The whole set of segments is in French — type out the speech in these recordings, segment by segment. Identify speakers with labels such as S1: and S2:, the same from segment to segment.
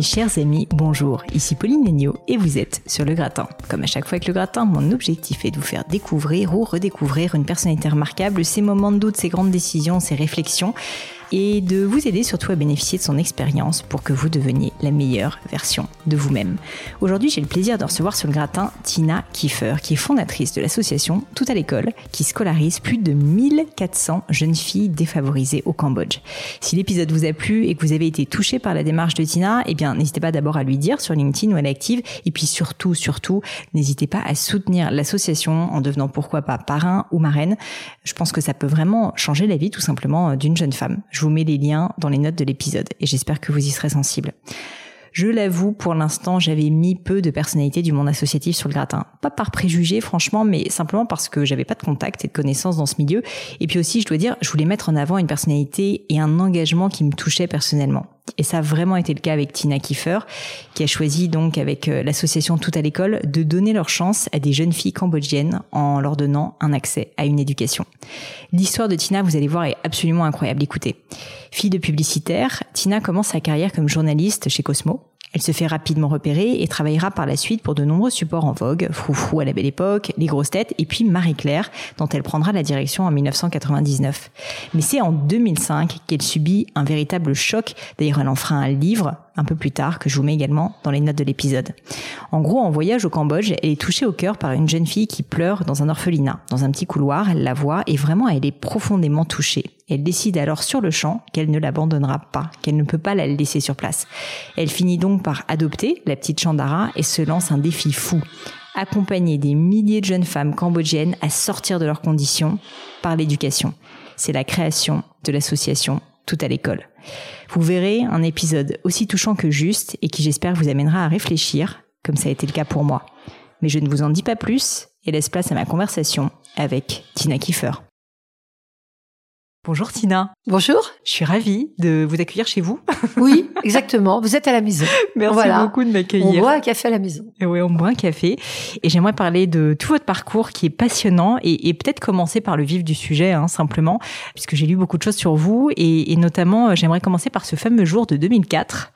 S1: Mes chers amis, bonjour, ici Pauline Legnaud et vous êtes sur Le Gratin. Comme à chaque fois avec Le Gratin, mon objectif est de vous faire découvrir ou redécouvrir une personnalité remarquable, ses moments de doute, ses grandes décisions, ses réflexions et de vous aider surtout à bénéficier de son expérience pour que vous deveniez la meilleure version de vous-même. Aujourd'hui, j'ai le plaisir de recevoir sur le gratin Tina Kiefer, qui est fondatrice de l'association Tout à l'école, qui scolarise plus de 1400 jeunes filles défavorisées au Cambodge. Si l'épisode vous a plu et que vous avez été touché par la démarche de Tina, eh bien, n'hésitez pas d'abord à lui dire sur LinkedIn où elle est active, et puis surtout, surtout, n'hésitez pas à soutenir l'association en devenant pourquoi pas parrain ou marraine. Je pense que ça peut vraiment changer la vie tout simplement d'une jeune femme. Vous mets les liens dans les notes de l'épisode et j'espère que vous y serez sensible. Je l'avoue, pour l'instant, j'avais mis peu de personnalités du monde associatif sur le gratin. Pas par préjugé, franchement, mais simplement parce que j'avais pas de contact et de connaissances dans ce milieu. Et puis aussi, je dois dire, je voulais mettre en avant une personnalité et un engagement qui me touchait personnellement. Et ça a vraiment été le cas avec Tina Kiefer, qui a choisi donc avec euh, l'association Tout à l'école de donner leur chance à des jeunes filles cambodgiennes en leur donnant un accès à une éducation. L'histoire de Tina, vous allez voir, est absolument incroyable. Écoutez. Fille de publicitaire, Tina commence sa carrière comme journaliste chez Cosmo. Elle se fait rapidement repérer et travaillera par la suite pour de nombreux supports en vogue, Froufrou à la belle époque, Les grosses têtes et puis Marie-Claire, dont elle prendra la direction en 1999. Mais c'est en 2005 qu'elle subit un véritable choc. D'ailleurs, elle enfreint un livre, un peu plus tard, que je vous mets également dans les notes de l'épisode. En gros, en voyage au Cambodge, elle est touchée au cœur par une jeune fille qui pleure dans un orphelinat. Dans un petit couloir, elle la voit et vraiment elle est profondément touchée. Elle décide alors sur le champ qu'elle ne l'abandonnera pas, qu'elle ne peut pas la laisser sur place. Elle finit donc par adopter la petite Chandara et se lance un défi fou. Accompagner des milliers de jeunes femmes cambodgiennes à sortir de leurs conditions par l'éducation. C'est la création de l'association Tout à l'école. Vous verrez un épisode aussi touchant que juste et qui j'espère vous amènera à réfléchir, comme ça a été le cas pour moi. Mais je ne vous en dis pas plus et laisse place à ma conversation avec Tina Kiefer. Bonjour Tina.
S2: Bonjour.
S1: Je suis ravie de vous accueillir chez vous.
S2: Oui, exactement. Vous êtes à la maison.
S1: Merci beaucoup de m'accueillir.
S2: On boit un café à la maison.
S1: Et oui, on boit un café. Et j'aimerais parler de tout votre parcours qui est passionnant et, et peut-être commencer par le vif du sujet, hein, simplement, puisque j'ai lu beaucoup de choses sur vous et, et notamment, euh, j'aimerais commencer par ce fameux jour de 2004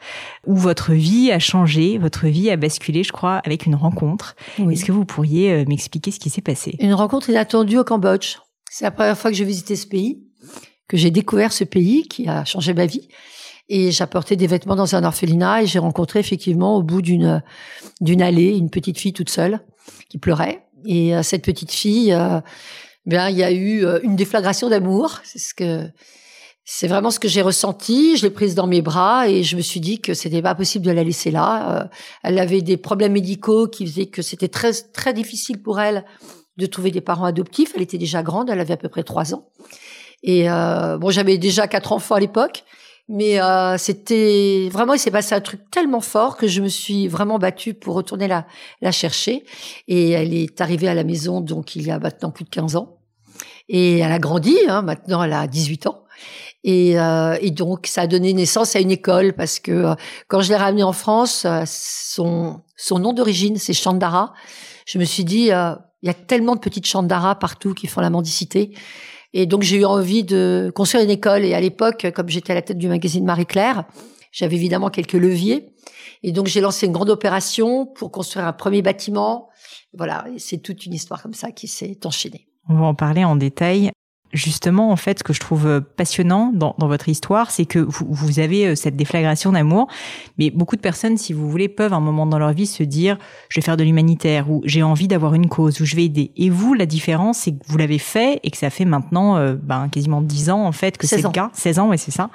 S1: où votre vie a changé, votre vie a basculé, je crois, avec une rencontre. Oui. Est-ce que vous pourriez euh, m'expliquer ce qui s'est passé?
S2: Une rencontre inattendue au Cambodge. C'est la première fois que je visitais ce pays que j'ai découvert ce pays qui a changé ma vie. Et j'apportais des vêtements dans un orphelinat et j'ai rencontré effectivement au bout d'une d'une allée une petite fille toute seule qui pleurait. Et euh, cette petite fille, euh, bien il y a eu euh, une déflagration d'amour. C'est ce que c'est vraiment ce que j'ai ressenti. Je l'ai prise dans mes bras et je me suis dit que c'était pas possible de la laisser là. elle avait des problèmes médicaux qui faisaient que c'était très très difficile pour elle de trouver des parents adoptifs. Elle était déjà grande, elle avait à peu près trois ans. Et euh, bon, j'avais déjà quatre enfants à l'époque, mais euh, c'était vraiment, il s'est passé un truc tellement fort que je me suis vraiment battue pour retourner la, la chercher. Et elle est arrivée à la maison, donc il y a maintenant plus de 15 ans. Et elle a grandi, hein, maintenant elle a 18 ans. Et, euh, et, donc, ça a donné naissance à une école parce que euh, quand je l'ai ramenée en France, euh, son, son nom d'origine, c'est Chandara. Je me suis dit, euh, il y a tellement de petites Chandara partout qui font la mendicité. Et donc j'ai eu envie de construire une école. Et à l'époque, comme j'étais à la tête du magazine Marie-Claire, j'avais évidemment quelques leviers. Et donc j'ai lancé une grande opération pour construire un premier bâtiment. Voilà, c'est toute une histoire comme ça qui s'est enchaînée.
S1: On va en parler en détail justement, en fait, ce que je trouve euh, passionnant dans, dans votre histoire, c'est que vous, vous, avez euh, cette déflagration d'amour, mais beaucoup de personnes, si vous voulez, peuvent à un moment dans leur vie se dire, je vais faire de l'humanitaire, ou j'ai envie d'avoir une cause, ou je vais aider. Et vous, la différence, c'est que vous l'avez fait et que ça fait maintenant euh, ben, quasiment 10 ans, en fait, que c'est le cas. 16 ans, ouais, c'est ça.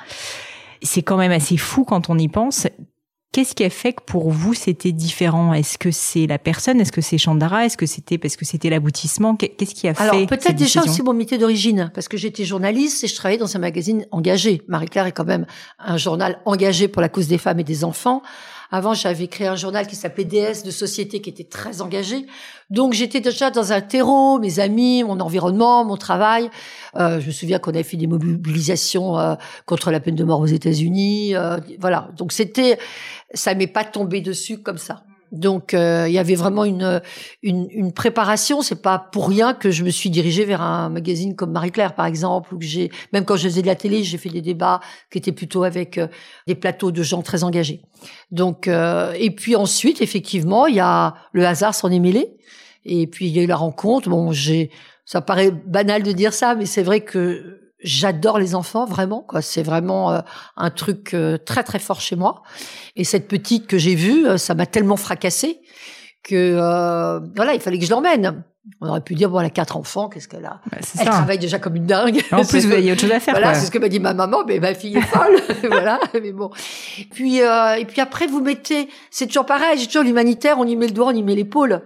S1: C'est quand même assez fou quand on y pense. Qu'est-ce qui a fait que pour vous c'était différent? Est-ce que c'est la personne? Est-ce que c'est Chandara Est-ce que c'était parce que c'était l'aboutissement? Qu'est-ce qui a fait
S2: Alors peut-être déjà aussi mon métier d'origine, parce que j'étais journaliste et je travaillais dans un magazine engagé. Marie-Claire est quand même un journal engagé pour la cause des femmes et des enfants. Avant, j'avais créé un journal qui s'appelait DS de société qui était très engagé. Donc, j'étais déjà dans un terreau, mes amis, mon environnement, mon travail. Euh, je me souviens qu'on avait fait des mobilisations euh, contre la peine de mort aux États-Unis. Euh, voilà. Donc, c'était, ça m'est pas tombé dessus comme ça. Donc euh, il y avait vraiment une, une, une préparation. C'est pas pour rien que je me suis dirigée vers un magazine comme Marie Claire par exemple, ou que j'ai même quand je faisais de la télé, j'ai fait des débats qui étaient plutôt avec euh, des plateaux de gens très engagés. Donc euh, et puis ensuite effectivement il y a le hasard s'en est mêlé. Et puis il y a eu la rencontre. Bon j'ai ça paraît banal de dire ça, mais c'est vrai que j'adore les enfants vraiment quoi. C'est vraiment euh, un truc euh, très très fort chez moi. Et cette petite que j'ai vue euh, ça m'a tellement fracassé que voilà il fallait que je l'emmène. On aurait pu dire bon elle a quatre enfants qu'est-ce qu'elle a elle ça. travaille déjà comme une dingue.
S1: En plus vous avez autre chose à faire
S2: voilà c'est ce que m'a dit ma maman mais ma fille est folle. Voilà mais bon. Puis et puis après vous mettez c'est toujours pareil j'ai toujours l'humanitaire on y met le doigt on y met l'épaule.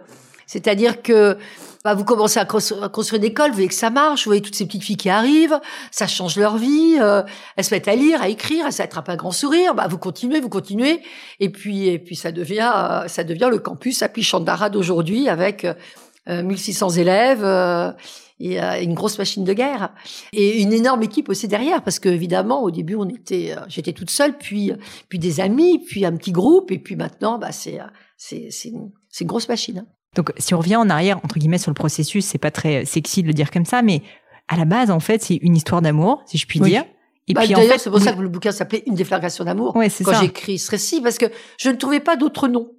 S2: C'est-à-dire que bah, vous commencez à, construire une école, vous voyez que ça marche, vous voyez toutes ces petites filles qui arrivent, ça change leur vie, euh, elles se mettent à lire, à écrire, elles s'attrapent un grand sourire, bah, vous continuez, vous continuez, et puis et puis ça devient euh, ça devient le campus à Pichandara d'aujourd'hui avec euh, 1600 élèves euh, et une grosse machine de guerre et une énorme équipe aussi derrière parce que évidemment au début on était j'étais toute seule puis puis des amis puis un petit groupe et puis maintenant bah c'est c'est c'est une grosse machine.
S1: Donc, si on revient en arrière, entre guillemets, sur le processus, c'est pas très sexy de le dire comme ça, mais à la base, en fait, c'est une histoire d'amour, si je puis dire.
S2: Et bah, puis, d'ailleurs, c'est pour ça que le bouquin s'appelait Une déflagration d'amour.
S1: Ouais,
S2: quand j'ai écrit ce récit, parce que je ne trouvais pas d'autre nom.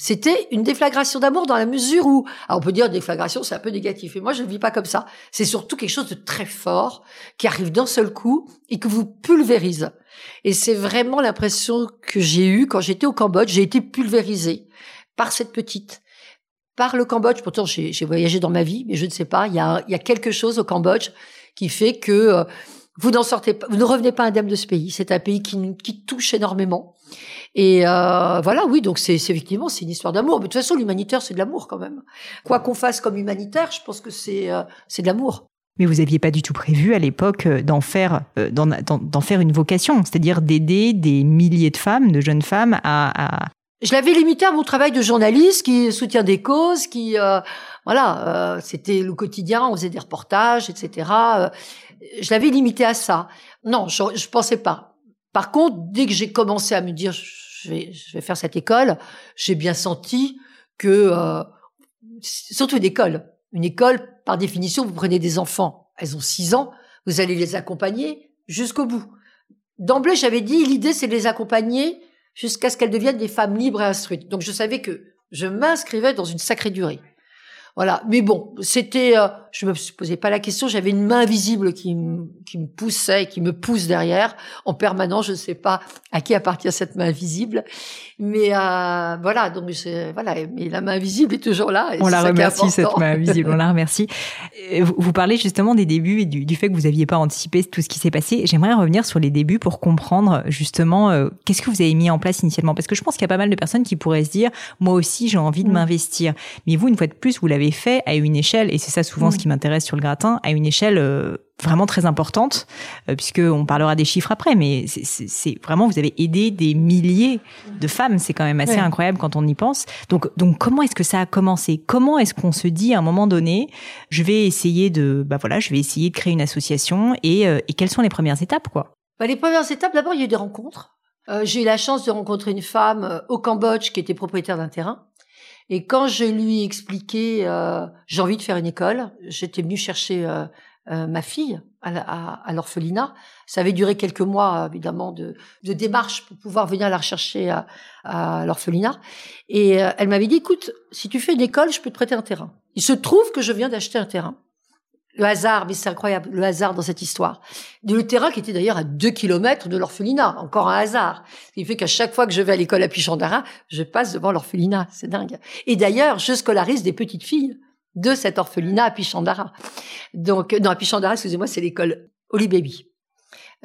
S2: C'était une déflagration d'amour dans la mesure où, alors on peut dire déflagration, c'est un peu négatif. Et moi, je ne vis pas comme ça. C'est surtout quelque chose de très fort qui arrive d'un seul coup et que vous pulvérise. Et c'est vraiment l'impression que j'ai eue quand j'étais au Cambodge. J'ai été pulvérisée par cette petite par le Cambodge. Pourtant, j'ai voyagé dans ma vie, mais je ne sais pas. Il y a, quelque chose au Cambodge qui fait que euh, vous n'en sortez vous ne revenez pas indemne de ce pays. C'est un pays qui, qui touche énormément. Et euh, voilà, oui, donc c'est effectivement c'est une histoire d'amour. Mais de toute façon, l'humanitaire, c'est de l'amour quand même. Quoi qu'on fasse comme humanitaire, je pense que c'est euh, de l'amour.
S1: Mais vous aviez pas du tout prévu à l'époque d'en faire d'en faire une vocation, c'est-à-dire d'aider des milliers de femmes, de jeunes femmes à,
S2: je l'avais limité à mon travail de journaliste qui soutient des causes, qui euh, voilà, euh, c'était le quotidien, on faisait des reportages, etc. Euh, je l'avais limité à ça. Non, je, je pensais pas. Par contre, dès que j'ai commencé à me dire je vais, je vais faire cette école, j'ai bien senti que surtout une école, une école par définition, vous prenez des enfants, elles ont six ans, vous allez les accompagner jusqu'au bout. D'emblée, j'avais dit l'idée c'est de les accompagner jusqu'à ce qu'elles deviennent des femmes libres et instruites. Donc je savais que je m'inscrivais dans une sacrée durée. Voilà. Mais bon, c'était, euh, je me posais pas la question. J'avais une main visible qui, qui me poussait, qui me pousse derrière en permanence. Je ne sais pas à qui appartient cette main visible, mais euh, voilà. Donc voilà. Mais la main visible est toujours là.
S1: on la remercie cette main visible. On la remercie. Vous, vous parlez justement des débuts et du, du fait que vous aviez pas anticipé tout ce qui s'est passé. J'aimerais revenir sur les débuts pour comprendre justement euh, qu'est-ce que vous avez mis en place initialement, parce que je pense qu'il y a pas mal de personnes qui pourraient se dire, moi aussi j'ai envie de mm. m'investir. Mais vous, une fois de plus, vous l'avez fait à une échelle, et c'est ça souvent ce mm. qui m'intéresse sur le gratin, à une échelle euh, vraiment très importante, euh, puisque on parlera des chiffres après, mais c'est vraiment vous avez aidé des milliers de femmes, c'est quand même assez incroyable quand on y pense. Donc donc comment est-ce que ça a commencé? Comment est-ce qu'on se dit à un moment donné, je vais essayer de bah voilà, je vais essayer de créer une association et, euh, et quelles sont les premières étapes quoi?
S2: Bah, les premières étapes, d'abord il y a eu des rencontres. j'ai eu la chance de rencontrer une femme au Cambodge qui était propriétaire d'un terrain et quand je lui ai expliqué, euh, j'ai envie de faire une école, j'étais venue chercher euh, euh, ma fille à, à, l'orphelinat. Ça avait duré quelques mois, évidemment, de, de démarche pour pouvoir venir la rechercher à, à l'orphelinat. Et elle m'avait dit, écoute, si tu fais une école, je peux te prêter un terrain. Il se trouve que je viens d'acheter un terrain le hasard, mais c'est incroyable, le hasard dans cette histoire. Le terrain qui était d'ailleurs à deux kilomètres de l'orphelinat, encore un hasard. Ce qui fait qu'à chaque fois que je vais à l'école à Pichandara, je passe devant l'orphelinat, c'est dingue. Et d'ailleurs, je scolarise des petites filles de cet orphelinat à Pichandara. Donc, non, à Pichandara, excusez-moi, c'est l'école Holy Baby.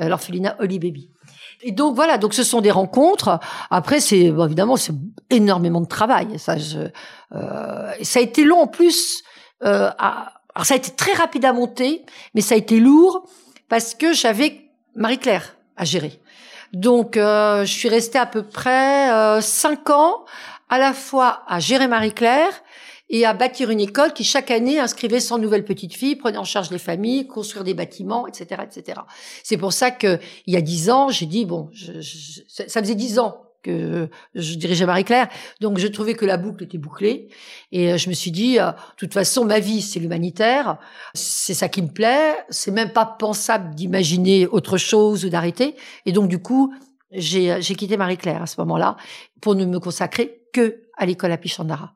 S2: Euh, l'orphelinat Holy Baby. Et donc voilà, donc ce sont des rencontres. Après, c'est bon, évidemment c'est énormément de travail. Ça, je, euh, ça a été long en plus euh, à, alors ça a été très rapide à monter, mais ça a été lourd parce que j'avais Marie-Claire à gérer. Donc euh, je suis restée à peu près euh, cinq ans à la fois à gérer Marie-Claire et à bâtir une école qui chaque année inscrivait 100 nouvelles petites filles, prenait en charge les familles, construire des bâtiments, etc., etc. C'est pour ça que il y a dix ans, j'ai dit bon, je, ça faisait dix ans que je dirigeais Marie-Claire. Donc, je trouvais que la boucle était bouclée. Et euh, je me suis dit, de toute façon, ma vie, c'est l'humanitaire. C'est ça qui me plaît. C'est même pas pensable d'imaginer autre chose ou d'arrêter. Et donc, du coup, j'ai quitté Marie-Claire à ce moment-là pour ne me consacrer que à l'école à Pichandara.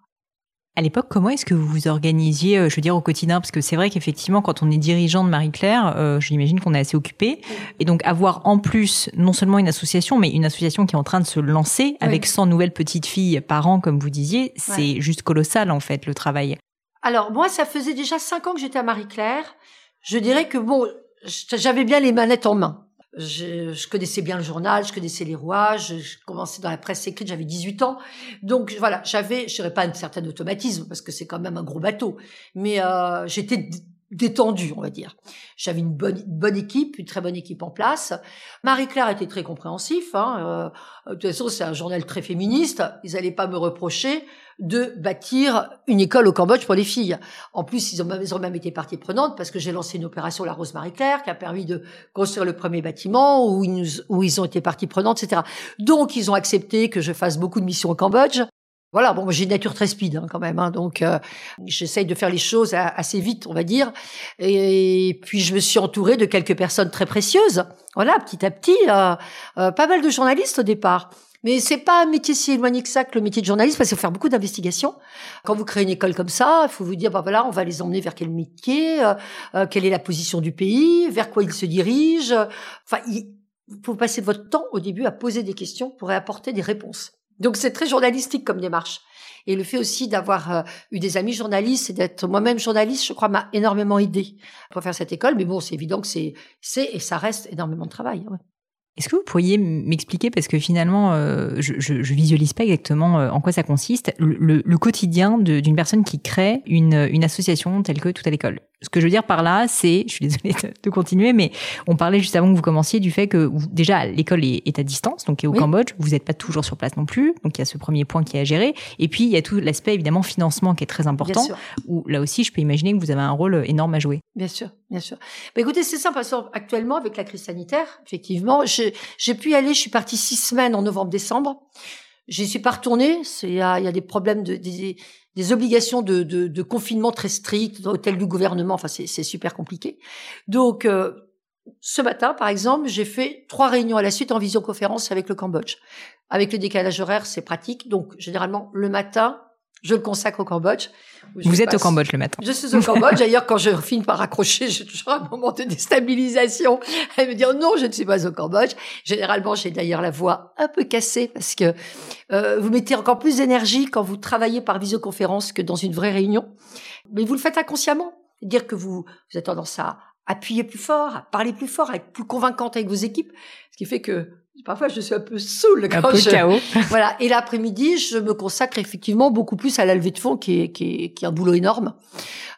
S1: À l'époque, comment est-ce que vous vous organisiez, euh, je veux dire, au quotidien? Parce que c'est vrai qu'effectivement, quand on est dirigeant de Marie-Claire, euh, j'imagine qu'on est assez occupé. Et donc, avoir en plus, non seulement une association, mais une association qui est en train de se lancer avec 100 nouvelles petites filles par an, comme vous disiez, c'est juste colossal, en fait, le travail.
S2: Alors, moi, ça faisait déjà 5 ans que j'étais à Marie-Claire. Je dirais que, bon, j'avais bien les manettes en main. Je, je, connaissais bien le journal, je connaissais les rouages, je, commençais dans la presse écrite, j'avais 18 ans. Donc voilà, j'avais, je dirais pas un certain automatisme parce que c'est quand même un gros bateau, mais euh, j'étais détendu, on va dire. J'avais une bonne, bonne équipe, une très bonne équipe en place. Marie-Claire était très compréhensif. Hein, euh, de toute façon, c'est un journal très féministe. Ils n'allaient pas me reprocher de bâtir une école au Cambodge pour les filles. En plus, ils ont même, ils ont même été partie prenante parce que j'ai lancé une opération La Rose Marie-Claire qui a permis de construire le premier bâtiment où ils, où ils ont été partie prenante, etc. Donc, ils ont accepté que je fasse beaucoup de missions au Cambodge. Voilà, bon, j'ai une nature très speed hein, quand même, hein, donc euh, j'essaye de faire les choses assez vite, on va dire. Et, puis je me suis entourée de quelques personnes très précieuses. Voilà, petit à petit, euh, euh, pas mal de journalistes au départ. Mais c'est pas un métier si éloigné que ça que le métier de journaliste, parce qu'il faut faire beaucoup d'investigations. Quand vous créez une école comme ça, il faut vous dire, bah voilà, on va les emmener vers quel métier, quelle est la position du pays, vers quoi ils se dirigent. Enfin, il faut passer votre temps au début à poser des questions pour apporter des réponses. Donc c'est très journalistique comme démarche. Et le fait aussi d'avoir euh, eu des amis journalistes et d'être moi-même journaliste, je crois, m'a énormément aidé pour faire cette école. Mais bon, c'est évident que c'est, c'est et ça reste énormément de travail.
S1: Est-ce que vous pourriez m'expliquer, parce que finalement, euh, je, je, visualise pas exactement euh, en quoi ça consiste, le, le quotidien d'une personne qui crée une, une association telle que Tout à l'école? Ce que je veux dire par là, c'est, je suis désolée de, continuer, mais on parlait juste avant que vous commenciez du fait que déjà l'école est, à distance, donc est au Cambodge, vous n'êtes pas toujours sur place non plus, donc il y a ce premier point qui est à gérer, et puis il y a tout l'aspect évidemment financement qui est très important, où là aussi je peux imaginer que vous avez un rôle énorme à jouer.
S2: Bien sûr, bien sûr. Bah, écoutez, c'est simple, parce actuellement avec la crise sanitaire, effectivement, j'ai pu y aller, je suis partie six semaines en novembre-décembre. J'y suis pas retournée. Il y a, y a, des problèmes de des, des obligations de, de, de, confinement très strictes, hôtel du gouvernement. Enfin, c'est super compliqué. Donc, euh, ce matin, par exemple, j'ai fait trois réunions à la suite en visioconférence avec le Cambodge. Avec le décalage horaire, c'est pratique. Donc, généralement, le matin, je le consacre au Cambodge.
S1: Vous êtes au Cambodge le matin.
S2: Je suis au Cambodge. D'ailleurs, quand je finis par raccrocher, j'ai toujours un moment de déstabilisation. Elle me dit non, je ne suis pas au Cambodge. Généralement, j'ai d'ailleurs la voix un peu cassée parce que euh, vous mettez encore plus d'énergie quand vous travaillez par visioconférence que dans une vraie réunion. Mais vous le faites inconsciemment. Dire que vous, vous avez tendance à appuyer plus fort, à parler plus fort, à être plus convaincante avec vos équipes, ce qui fait que Parfois, je suis un peu saoule
S1: quand un peu chaos.
S2: voilà. Et l'après-midi, je me consacre effectivement beaucoup plus à la levée de fonds, qui est, qui est, qui est un boulot énorme.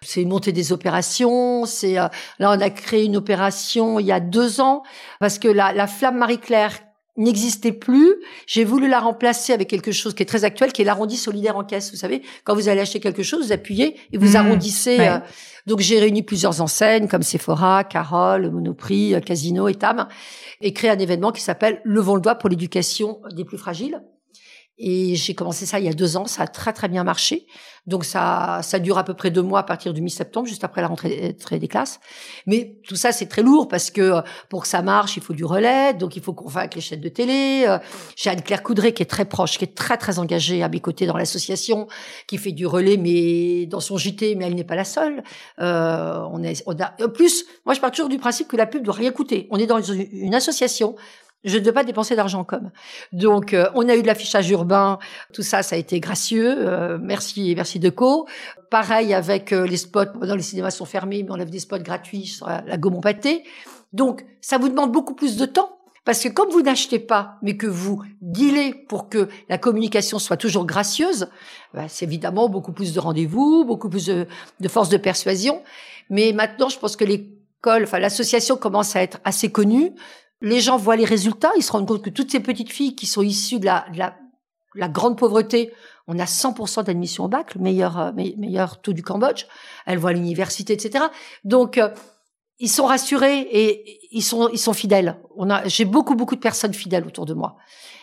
S2: C'est monter des opérations. C'est euh, là, on a créé une opération il y a deux ans parce que la, la flamme Marie-Claire n'existait plus. J'ai voulu la remplacer avec quelque chose qui est très actuel, qui est l'arrondi solidaire en caisse. Vous savez, quand vous allez acheter quelque chose, vous appuyez et vous mmh. arrondissez. Euh, donc j'ai réuni plusieurs enseignes comme Sephora, Carole, Monoprix, euh, Casino et Tam et créé un événement qui s'appelle Levons le doigt pour l'éducation des plus fragiles. Et j'ai commencé ça il y a deux ans, ça a très très bien marché. Donc ça, ça dure à peu près deux mois à partir du mi-septembre, juste après la rentrée des classes. Mais tout ça, c'est très lourd parce que euh, pour que ça marche, il faut du relais, donc il faut qu'on fasse avec les chaînes de télé. Euh, j'ai Anne-Claire Coudray qui est très proche, qui est très très engagée à mes côtés dans l'association, qui fait du relais, mais dans son JT, mais elle n'est pas la seule. Euh, on, est, on a, en plus, moi je pars toujours du principe que la pub doit rien coûter. On est dans une association je ne dois pas dépenser d'argent comme. Donc, euh, on a eu de l'affichage urbain. Tout ça, ça a été gracieux. Euh, merci, merci Deco. Pareil avec euh, les spots. Dans les cinémas sont fermés, mais on a des spots gratuits sur la, gomme pâté. Donc, ça vous demande beaucoup plus de temps. Parce que comme vous n'achetez pas, mais que vous dealez pour que la communication soit toujours gracieuse, bah, c'est évidemment beaucoup plus de rendez-vous, beaucoup plus de, de force de persuasion. Mais maintenant, je pense que l'école, enfin l'association commence à être assez connue. Les gens voient les résultats, ils se rendent compte que toutes ces petites filles qui sont issues de la, la, grande pauvreté, on a 100% d'admission au bac, le meilleur, euh, meilleur taux du Cambodge. Elles voient l'université, etc. Donc, euh, ils sont rassurés et ils sont, ils sont fidèles. J'ai beaucoup, beaucoup de personnes fidèles autour de moi.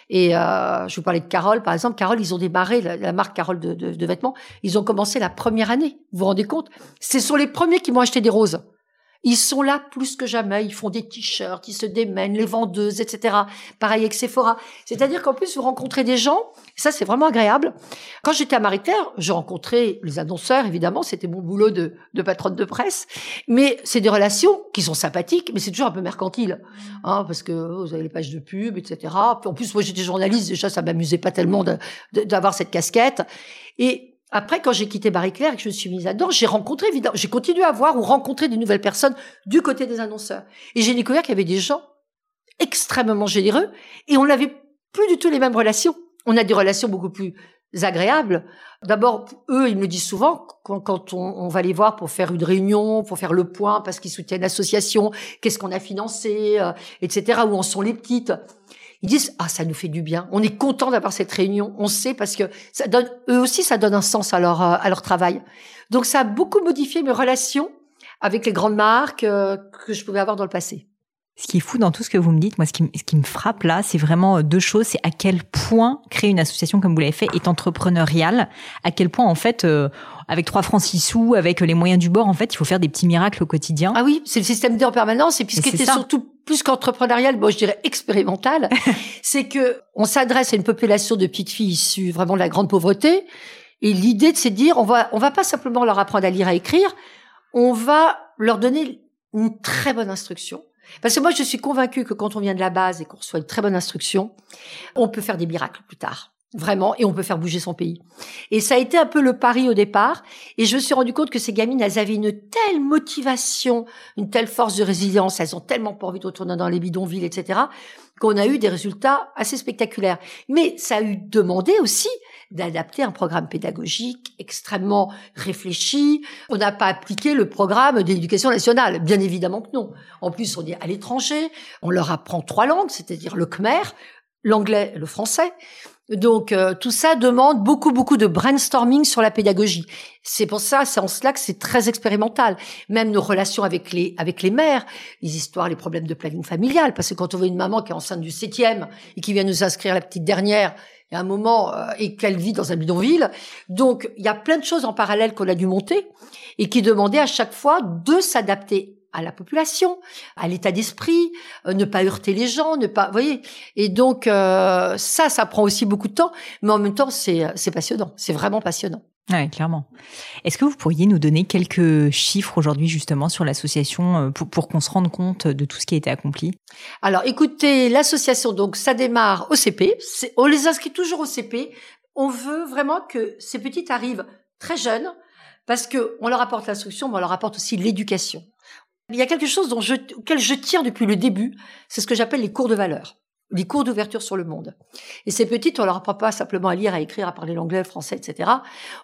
S2: Et euh, je vous parlais de Carole, par exemple. Carole, ils ont démarré la, marque Carole de, de, de, vêtements. Ils ont commencé la première année. Vous vous rendez compte? Ce sont les premiers qui m'ont acheté des roses. Ils sont là plus que jamais. Ils font des t-shirts, ils se démènent, les vendeuses, etc. Pareil avec Sephora. C'est-à-dire qu'en plus, vous rencontrez des gens. Ça, c'est vraiment agréable. Quand j'étais à Marie Claire, je rencontrais les annonceurs, évidemment. C'était mon boulot de, de patronne de presse. Mais c'est des relations qui sont sympathiques, mais c'est toujours un peu mercantile. Hein, parce que vous avez les pages de pub, etc. En plus, moi, j'étais journaliste. Déjà, ça m'amusait pas tellement d'avoir cette casquette. Et après, quand j'ai quitté Barry Claire et que je me suis mise là-dedans, j'ai rencontré, évidemment, j'ai continué à voir ou rencontrer de nouvelles personnes du côté des annonceurs. Et j'ai découvert qu'il y avait des gens extrêmement généreux et on n'avait plus du tout les mêmes relations. On a des relations beaucoup plus agréables. D'abord, eux, ils me disent souvent, quand, on, on, va les voir pour faire une réunion, pour faire le point, parce qu'ils soutiennent l'association, qu'est-ce qu'on a financé, euh, etc., où en sont les petites ils disent ah ça nous fait du bien. On est content d'avoir cette réunion. On sait parce que ça donne eux aussi ça donne un sens à leur euh, à leur travail. Donc ça a beaucoup modifié mes relations avec les grandes marques euh, que je pouvais avoir dans le passé.
S1: Ce qui est fou dans tout ce que vous me dites, moi, ce qui, ce qui me frappe là, c'est vraiment euh, deux choses. C'est à quel point créer une association comme vous l'avez fait est entrepreneurial. À quel point, en fait, avec trois francs six sous, avec les moyens du bord, en fait, il faut faire des petits miracles au quotidien.
S2: Ah oui, c'est le système D en permanence. Et puis, ce qui était surtout plus qu'entrepreneurial, bon, je dirais expérimental, c'est que on s'adresse à une population de petites filles issues vraiment de la grande pauvreté. Et l'idée, c'est de dire, on va, on va pas simplement leur apprendre à lire, à écrire, on va leur donner une très bonne instruction. Parce que moi, je suis convaincue que quand on vient de la base et qu'on reçoit une très bonne instruction, on peut faire des miracles plus tard. Vraiment, et on peut faire bouger son pays. Et ça a été un peu le pari au départ. Et je me suis rendu compte que ces gamines, elles avaient une telle motivation, une telle force de résilience, elles ont tellement pas envie de retourner dans les bidonvilles, etc., qu'on a eu des résultats assez spectaculaires. Mais ça a eu demandé aussi d'adapter un programme pédagogique extrêmement réfléchi. On n'a pas appliqué le programme d'éducation nationale, bien évidemment que non. En plus, on est à l'étranger, on leur apprend trois langues, c'est-à-dire le khmer, l'anglais et le français. Donc euh, tout ça demande beaucoup beaucoup de brainstorming sur la pédagogie. C'est pour ça, c'est en cela que c'est très expérimental. Même nos relations avec les avec les mères, les histoires, les problèmes de planning familial. Parce que quand on voit une maman qui est enceinte du septième et qui vient nous inscrire la petite dernière, il y a un moment euh, et qu'elle vit dans un bidonville. Donc il y a plein de choses en parallèle qu'on a dû monter et qui demandaient à chaque fois de s'adapter à la population, à l'état d'esprit, euh, ne pas heurter les gens, ne pas, vous voyez. Et donc euh, ça, ça prend aussi beaucoup de temps, mais en même temps, c'est c'est passionnant, c'est vraiment passionnant.
S1: Oui, clairement. Est-ce que vous pourriez nous donner quelques chiffres aujourd'hui justement sur l'association euh, pour, pour qu'on se rende compte de tout ce qui a été accompli?
S2: Alors, écoutez, l'association, donc ça démarre au CP. On les inscrit toujours au CP. On veut vraiment que ces petites arrivent très jeunes parce que on leur apporte l'instruction, mais on leur apporte aussi l'éducation. Il y a quelque chose dont je, auquel je tiens depuis le début, c'est ce que j'appelle les cours de valeur, les cours d'ouverture sur le monde. Et ces petites, on leur apprend pas simplement à lire, à écrire, à parler l'anglais, le français, etc.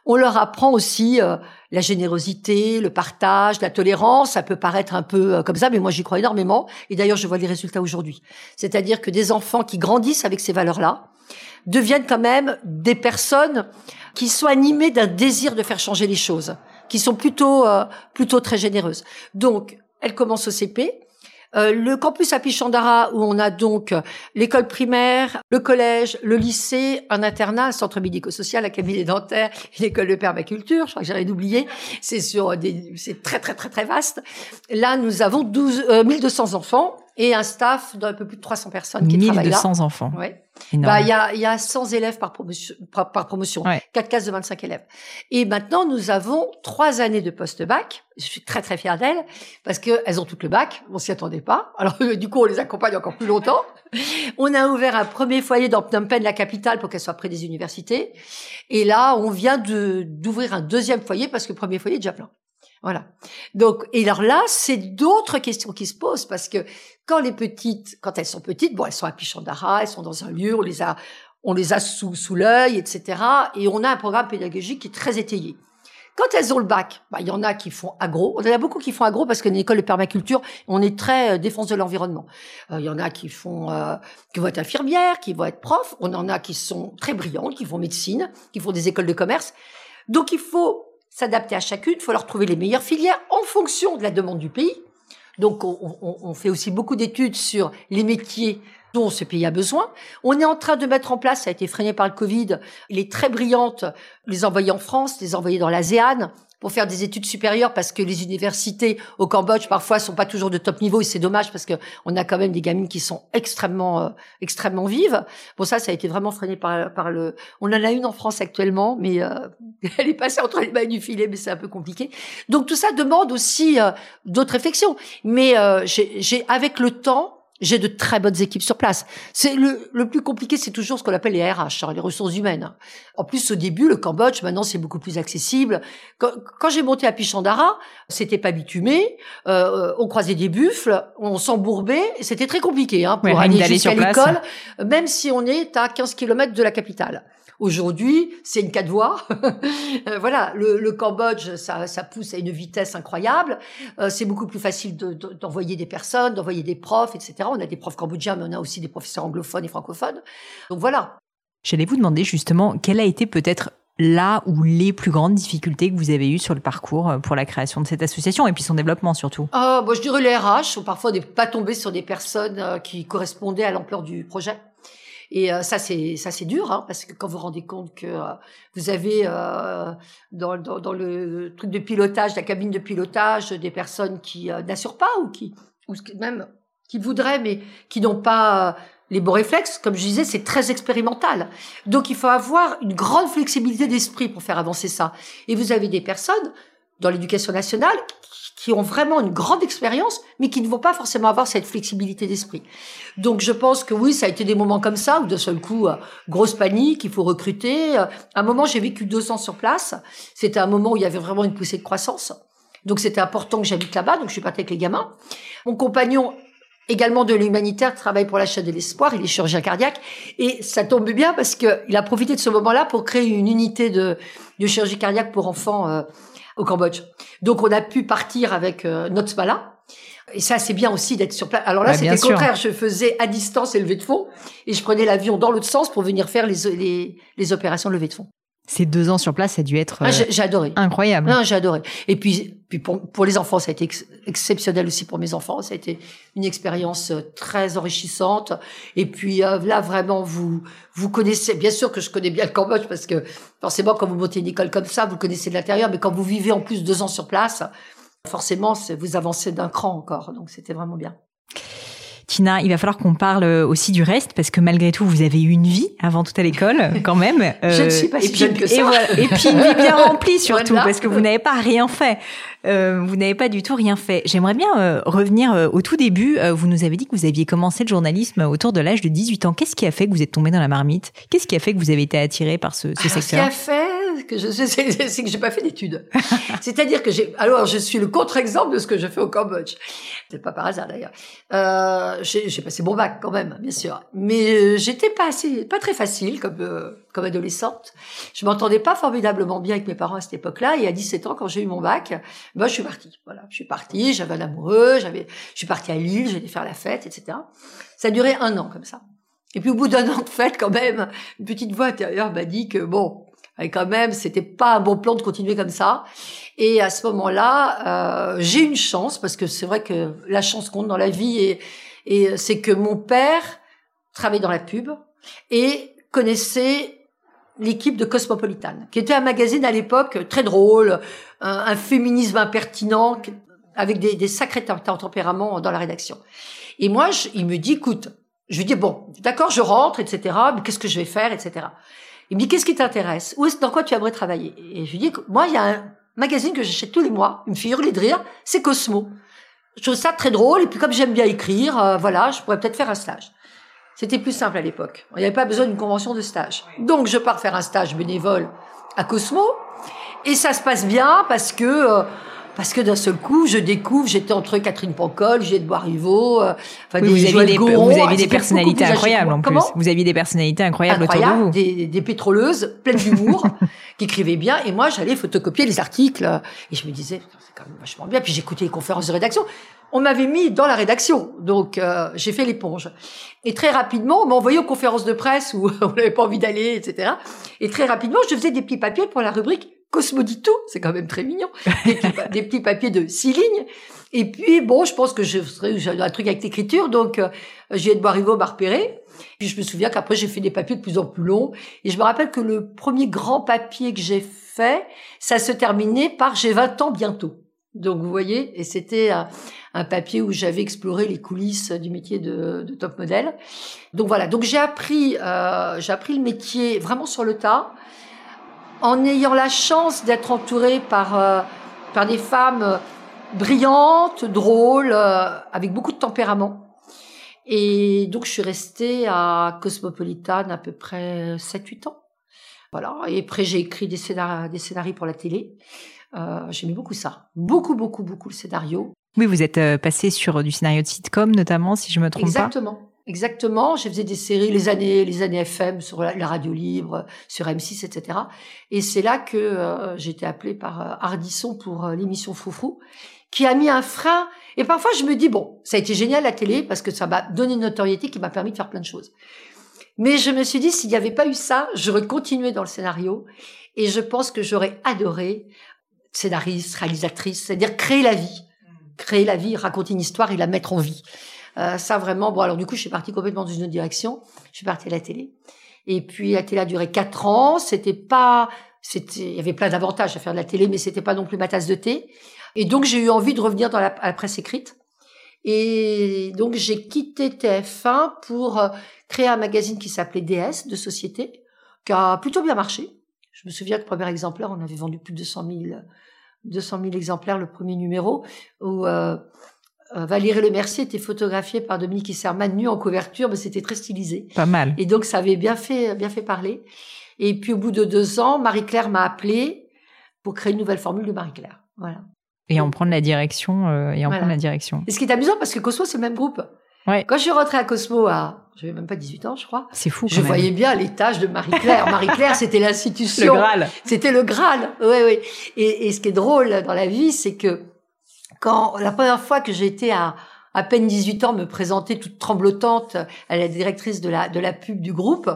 S2: On leur apprend aussi euh, la générosité, le partage, la tolérance. Ça peut paraître un peu euh, comme ça, mais moi j'y crois énormément. Et d'ailleurs, je vois les résultats aujourd'hui. C'est-à-dire que des enfants qui grandissent avec ces valeurs-là deviennent quand même des personnes qui sont animées d'un désir de faire changer les choses qui sont plutôt euh, plutôt très généreuses. Donc elle commence au CP. Euh, le campus à Pichandara, où on a donc l'école primaire, le collège, le lycée, un internat, un centre médico-social, un cabinet dentaire, l'école de permaculture, je crois que j'aurais oublié. C'est sur des, c'est très très très très vaste. Là, nous avons 12, 1200 euh, enfants et un staff d'un peu plus de 300 personnes qui travaillent là.
S1: 1200 enfants.
S2: Ouais. Bah, il y a, y a 100 élèves par promotion, par, promotion. Ouais. 4 classes de 25 élèves. Et maintenant, nous avons trois années de post-bac. Je suis très, très fière d'elles parce qu'elles ont toutes le bac. On s'y attendait pas. Alors, du coup, on les accompagne encore plus longtemps. on a ouvert un premier foyer dans Phnom Penh, la capitale, pour qu'elles soient près des universités. Et là, on vient de, d'ouvrir un deuxième foyer parce que le premier foyer est déjà plein. Voilà. Donc, et alors là, c'est d'autres questions qui se posent parce que quand les petites, quand elles sont petites, bon, elles sont à Pichandara, elles sont dans un lieu, on les a, on les a sous, sous l'œil, etc. Et on a un programme pédagogique qui est très étayé. Quand elles ont le bac, bah, il y en a qui font agro. On en a beaucoup qui font agro parce qu'une école de permaculture, on est très euh, défense de l'environnement. Euh, il y en a qui font, euh, qui vont être infirmières, qui vont être profs. On en a qui sont très brillantes, qui font médecine, qui font des écoles de commerce. Donc il faut s'adapter à chacune, il faut leur trouver les meilleures filières en fonction de la demande du pays. Donc on, on, on fait aussi beaucoup d'études sur les métiers dont ce pays a besoin. On est en train de mettre en place, ça a été freiné par le Covid, les très brillantes, les envoyer en France, les envoyer dans l'ASEAN, pour faire des études supérieures parce que les universités au Cambodge parfois sont pas toujours de top niveau et c'est dommage parce que on a quand même des gamines qui sont extrêmement euh, extrêmement vives. Bon ça ça a été vraiment freiné par par le on en a une en France actuellement mais euh, elle est passée entre les mains du filet mais c'est un peu compliqué. Donc tout ça demande aussi euh, d'autres réflexions mais j'ai avec le temps j'ai de très bonnes équipes sur place. C'est le, le plus compliqué, c'est toujours ce qu'on appelle les RH, hein, les ressources humaines. En plus, au début, le Cambodge, maintenant, c'est beaucoup plus accessible. Quand, quand j'ai monté à Pichandara, c'était pas bitumé, euh, on croisait des buffles, on s'embourbait, c'était très compliqué hein, pour aller jusqu'à l'école, même si on est à 15 km de la capitale. Aujourd'hui, c'est une quatre voies. Euh, voilà, le, le, Cambodge, ça, ça, pousse à une vitesse incroyable. Euh, c'est beaucoup plus facile d'envoyer des personnes, d'envoyer des profs, etc. On a des profs cambodgiens, mais on a aussi des professeurs anglophones et francophones. Donc voilà.
S1: J'allais vous demander justement quelle a été peut-être là ou les plus grandes difficultés que vous avez eues sur le parcours euh, pour la création de cette association et puis son développement surtout?
S2: Moi je dirais les RH parfois des, pas tombés sur des personnes qui correspondaient à l'ampleur du projet. Et euh, ça, c'est ça, c'est dur, hein, parce que quand vous vous rendez compte que euh, vous avez euh, dans, dans, dans, le truc de pilotage, la cabine de pilotage, des personnes qui n'assurent pas ou qui, ou même qui voudraient, mais qui n'ont pas les bons réflexes, comme je disais, c'est très expérimental. Donc il faut avoir une grande flexibilité d'esprit pour faire avancer ça. Et vous avez des personnes dans l'éducation nationale qui ont vraiment une grande expérience, mais qui ne vont pas forcément avoir cette flexibilité d'esprit. Donc je pense que oui, ça a été des moments comme ça, où d'un seul coup, euh, grosse panique, il faut recruter. À un moment, j'ai vécu deux ans sur place. C'était un moment où il y avait vraiment une poussée de croissance. Donc c'était important que j'habite là-bas, donc je suis partie avec les gamins. Mon compagnon également de l'humanitaire, travaille pour la chaîne de l'espoir, il est chirurgien cardiaque, et ça tombe bien parce qu'il a profité de ce moment-là pour créer une unité de, de chirurgie cardiaque pour enfants euh, au Cambodge. Donc on a pu partir avec euh, notre Smala. Et ça, c'est bien aussi d'être sur place. Alors là, c'était le contraire. Je faisais à distance et levée de fonds. Et je prenais l'avion dans l'autre sens pour venir faire les, les, les opérations de levée de fonds.
S1: Ces deux ans sur place, ça a dû être
S2: ah, j'ai adoré.
S1: incroyable.
S2: Non, j'ai adoré. Et puis, puis pour, pour, les enfants, ça a été exceptionnel aussi pour mes enfants. Ça a été une expérience euh, très enrichissante. Et puis euh, là, vraiment, vous vous connaissez. Bien sûr que je connais bien le Cambodge parce que forcément, quand vous montez une école comme ça, vous connaissez de l'intérieur. Mais quand vous vivez en plus deux ans sur place, forcément, vous avancez d'un cran encore. Donc, c'était vraiment bien.
S1: Tina, il va falloir qu'on parle euh, aussi du reste parce que malgré tout, vous avez eu une vie avant tout à l'école, quand même.
S2: je ne suis pas si jeune que ça.
S1: Et, puis une vie bien remplie surtout parce que vous n'avez pas rien fait. Euh, vous n'avez pas du tout rien fait. J'aimerais bien euh, revenir au tout début. vous nous avez dit que vous aviez commencé le journalisme autour de l'âge de 18 ans. Qu'est-ce qui a fait que vous êtes tombé dans la marmite? Qu'est-ce qui a fait que vous avez été attiré par ce, ce secteur Ce
S2: qui a fait que je c'est que j'ai pas fait d'études. C'est-à-dire que j'ai, alors je suis le contre-exemple de ce que je fais au Cambodge. C'est pas par hasard d'ailleurs. Euh, j'ai passé mon bac quand même, bien sûr, mais euh, j'étais pas assez, pas très facile comme euh, comme adolescente. Je m'entendais pas formidablement bien avec mes parents à cette époque-là. Et à 17 ans, quand j'ai eu mon bac, ben je suis partie. Voilà, je suis partie. J'avais un amoureux. J'avais, je suis partie à Lille. J'allais faire la fête, etc. Ça a duré un an comme ça. Et puis au bout d'un an de fête, quand même, une petite voix intérieure m'a dit que bon, et quand même, c'était pas un bon plan de continuer comme ça. Et à ce moment-là, euh, j'ai une chance parce que c'est vrai que la chance compte dans la vie et, et c'est que mon père travaillait dans la pub et connaissait l'équipe de Cosmopolitan, qui était un magazine à l'époque très drôle, un, féminisme impertinent avec des, sacrés tempéraments dans la rédaction. Et moi, il me dit, écoute, je lui dis bon, d'accord, je rentre, etc. Mais qu'est-ce que je vais faire, etc. Il me dit, qu'est-ce qui t'intéresse? Où est dans quoi tu aimerais travailler? Et je lui dis, moi, il y a un magazine que j'achète tous les mois. Fait hurler de rire, c'est Cosmo. Je trouve ça très drôle, et puis comme j'aime bien écrire, euh, voilà, je pourrais peut-être faire un stage. C'était plus simple à l'époque. Il n'y avait pas besoin d'une convention de stage. Donc, je pars faire un stage bénévole à Cosmo, et ça se passe bien parce que... Euh, parce que d'un seul coup, je découvre, j'étais entre Catherine Pancol, Juliette Bois-Rivaux,
S1: euh, enfin des vous aviez des, vous aviez des personnalités incroyables en plus. vous aviez des personnalités incroyables, autour de vous.
S2: Des, des pétroleuses pleines d'humour qui écrivaient bien, et moi j'allais photocopier les articles et je me disais c'est quand même vachement bien. Puis j'écoutais les conférences de rédaction. On m'avait mis dans la rédaction, donc euh, j'ai fait l'éponge. Et très rapidement, on m'a envoyé aux conférences de presse où on n'avait pas envie d'aller, etc. Et très rapidement, je faisais des petits papiers pour la rubrique Cosmodito, c'est quand même très mignon, des petits, papiers de six lignes. Et puis, bon, je pense que je j'ai un truc avec l'écriture, donc euh, Edouard Rivo m'a repéré. Puis je me souviens qu'après, j'ai fait des papiers de plus en plus longs. Et je me rappelle que le premier grand papier que j'ai fait, ça se terminait par « j'ai 20 ans bientôt ». Donc, vous voyez, et c'était un, papier où j'avais exploré les coulisses du métier de, de top modèle. Donc voilà, donc j'ai appris, euh, j'ai appris le métier vraiment sur le tas, en ayant la chance d'être entourée par, euh, par des femmes brillante, drôle, euh, avec beaucoup de tempérament. Et donc, je suis restée à Cosmopolitan à peu près 7-8 ans. Voilà. Et après, j'ai écrit des scénarios, des scénarios pour la télé. Euh, J'aimais beaucoup ça. Beaucoup, beaucoup, beaucoup le scénario.
S1: Oui, vous êtes euh, passé sur du scénario de sitcom, notamment, si je me trompe
S2: pas. Exactement. Exactement. Je faisais des séries les années, les années FM sur la, radio libre, sur M6, etc. Et c'est là que euh, j'ai été appelée par euh, Ardisson pour l'émission Foufou qui a mis un frein. Et parfois, je me dis, bon, ça a été génial la télé parce que ça m'a donné une notoriété qui m'a permis de faire plein de choses. Mais je me suis dit, s'il n'y avait pas eu ça, j'aurais continué dans le scénario. Et je pense que j'aurais adoré scénariste, réalisatrice, c'est-à-dire créer la vie. Créer la vie, raconter une histoire et la mettre en vie. Euh, ça vraiment, bon alors du coup, je suis partie complètement dans une autre direction. Je suis partie à la télé. Et puis la télé a duré quatre ans. C'était pas, c'était, il y avait plein d'avantages à faire de la télé, mais c'était pas non plus ma tasse de thé. Et donc, j'ai eu envie de revenir dans la, presse écrite. Et donc, j'ai quitté TF1 pour euh, créer un magazine qui s'appelait DS, de société, qui a plutôt bien marché. Je me souviens que le premier exemplaire, on avait vendu plus de 200 000, 200 000 exemplaires, le premier numéro, où euh Valérie Le Mercier était photographiée par Dominique Isserman nu en couverture, mais c'était très stylisé.
S1: Pas mal.
S2: Et donc, ça avait bien fait, bien fait parler. Et puis, au bout de deux ans, Marie-Claire m'a appelé pour créer une nouvelle formule de Marie-Claire. Voilà.
S1: Et en prendre la direction. Euh, et en prendre la direction.
S2: Et ce qui est amusant, parce que Cosmo, c'est le même groupe.
S1: Ouais.
S2: Quand je suis rentrée à Cosmo à, j'avais même pas 18 ans, je crois.
S1: C'est fou.
S2: je voyais bien l'étage de Marie-Claire. Marie-Claire, c'était l'institution.
S1: Le Graal.
S2: C'était le Graal. Oui, oui. Et, et ce qui est drôle dans la vie, c'est que quand la première fois que j'étais à à peine 18 ans me présenter toute tremblotante à la directrice de la de la pub du groupe,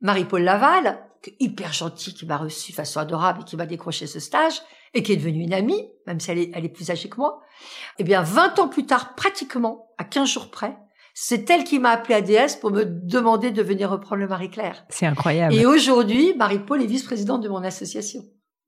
S2: Marie-Paul Laval, hyper gentille, qui m'a reçu de façon adorable et qui m'a décroché ce stage et qui est devenue une amie, même si elle est, elle est plus âgée que moi. Eh bien, 20 ans plus tard, pratiquement, à 15 jours près, c'est elle qui m'a appelé à DS pour me demander de venir reprendre le Marie-Claire.
S1: C'est incroyable.
S2: Et aujourd'hui, Marie-Paul est vice-présidente de mon association.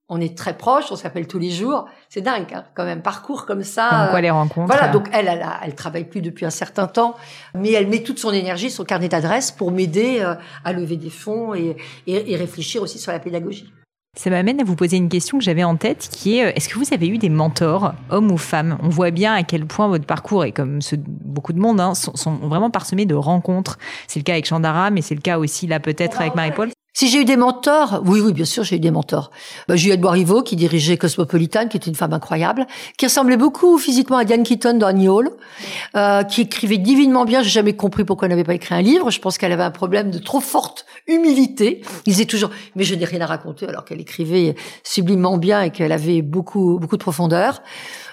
S2: On est très proches, on s'appelle tous les jours. C'est dingue, hein, quand même, parcours comme ça.
S1: Comme quoi les rencontres.
S2: Voilà, donc elle, elle, elle, travaille plus depuis un certain temps, mais elle met toute son énergie, son carnet d'adresses pour m'aider euh, à lever des fonds et, et, et réfléchir aussi sur la pédagogie.
S1: Ça m'amène à vous poser une question que j'avais en tête, qui est euh, est-ce que vous avez eu des mentors, hommes ou femmes? On voit bien à quel point votre parcours, et comme ce, beaucoup de monde, hein, sont, sont, vraiment parsemés de rencontres. C'est le cas avec Chandara, mais c'est le cas aussi là peut-être avec Marie-Paul.
S2: Si j'ai eu des mentors, oui, oui, bien sûr, j'ai eu des mentors. Bah, Juliette Boiriveau, qui dirigeait Cosmopolitan, qui était une femme incroyable, qui ressemblait beaucoup physiquement à Diane Keaton dans Annie Hall, euh, qui écrivait divinement bien. J'ai jamais compris pourquoi elle n'avait pas écrit un livre. Je pense qu'elle avait un problème de trop forte humilité. Il disait toujours, mais je n'ai rien à raconter, alors qu'elle écrivait sublimement bien et qu'elle avait beaucoup, beaucoup de profondeur.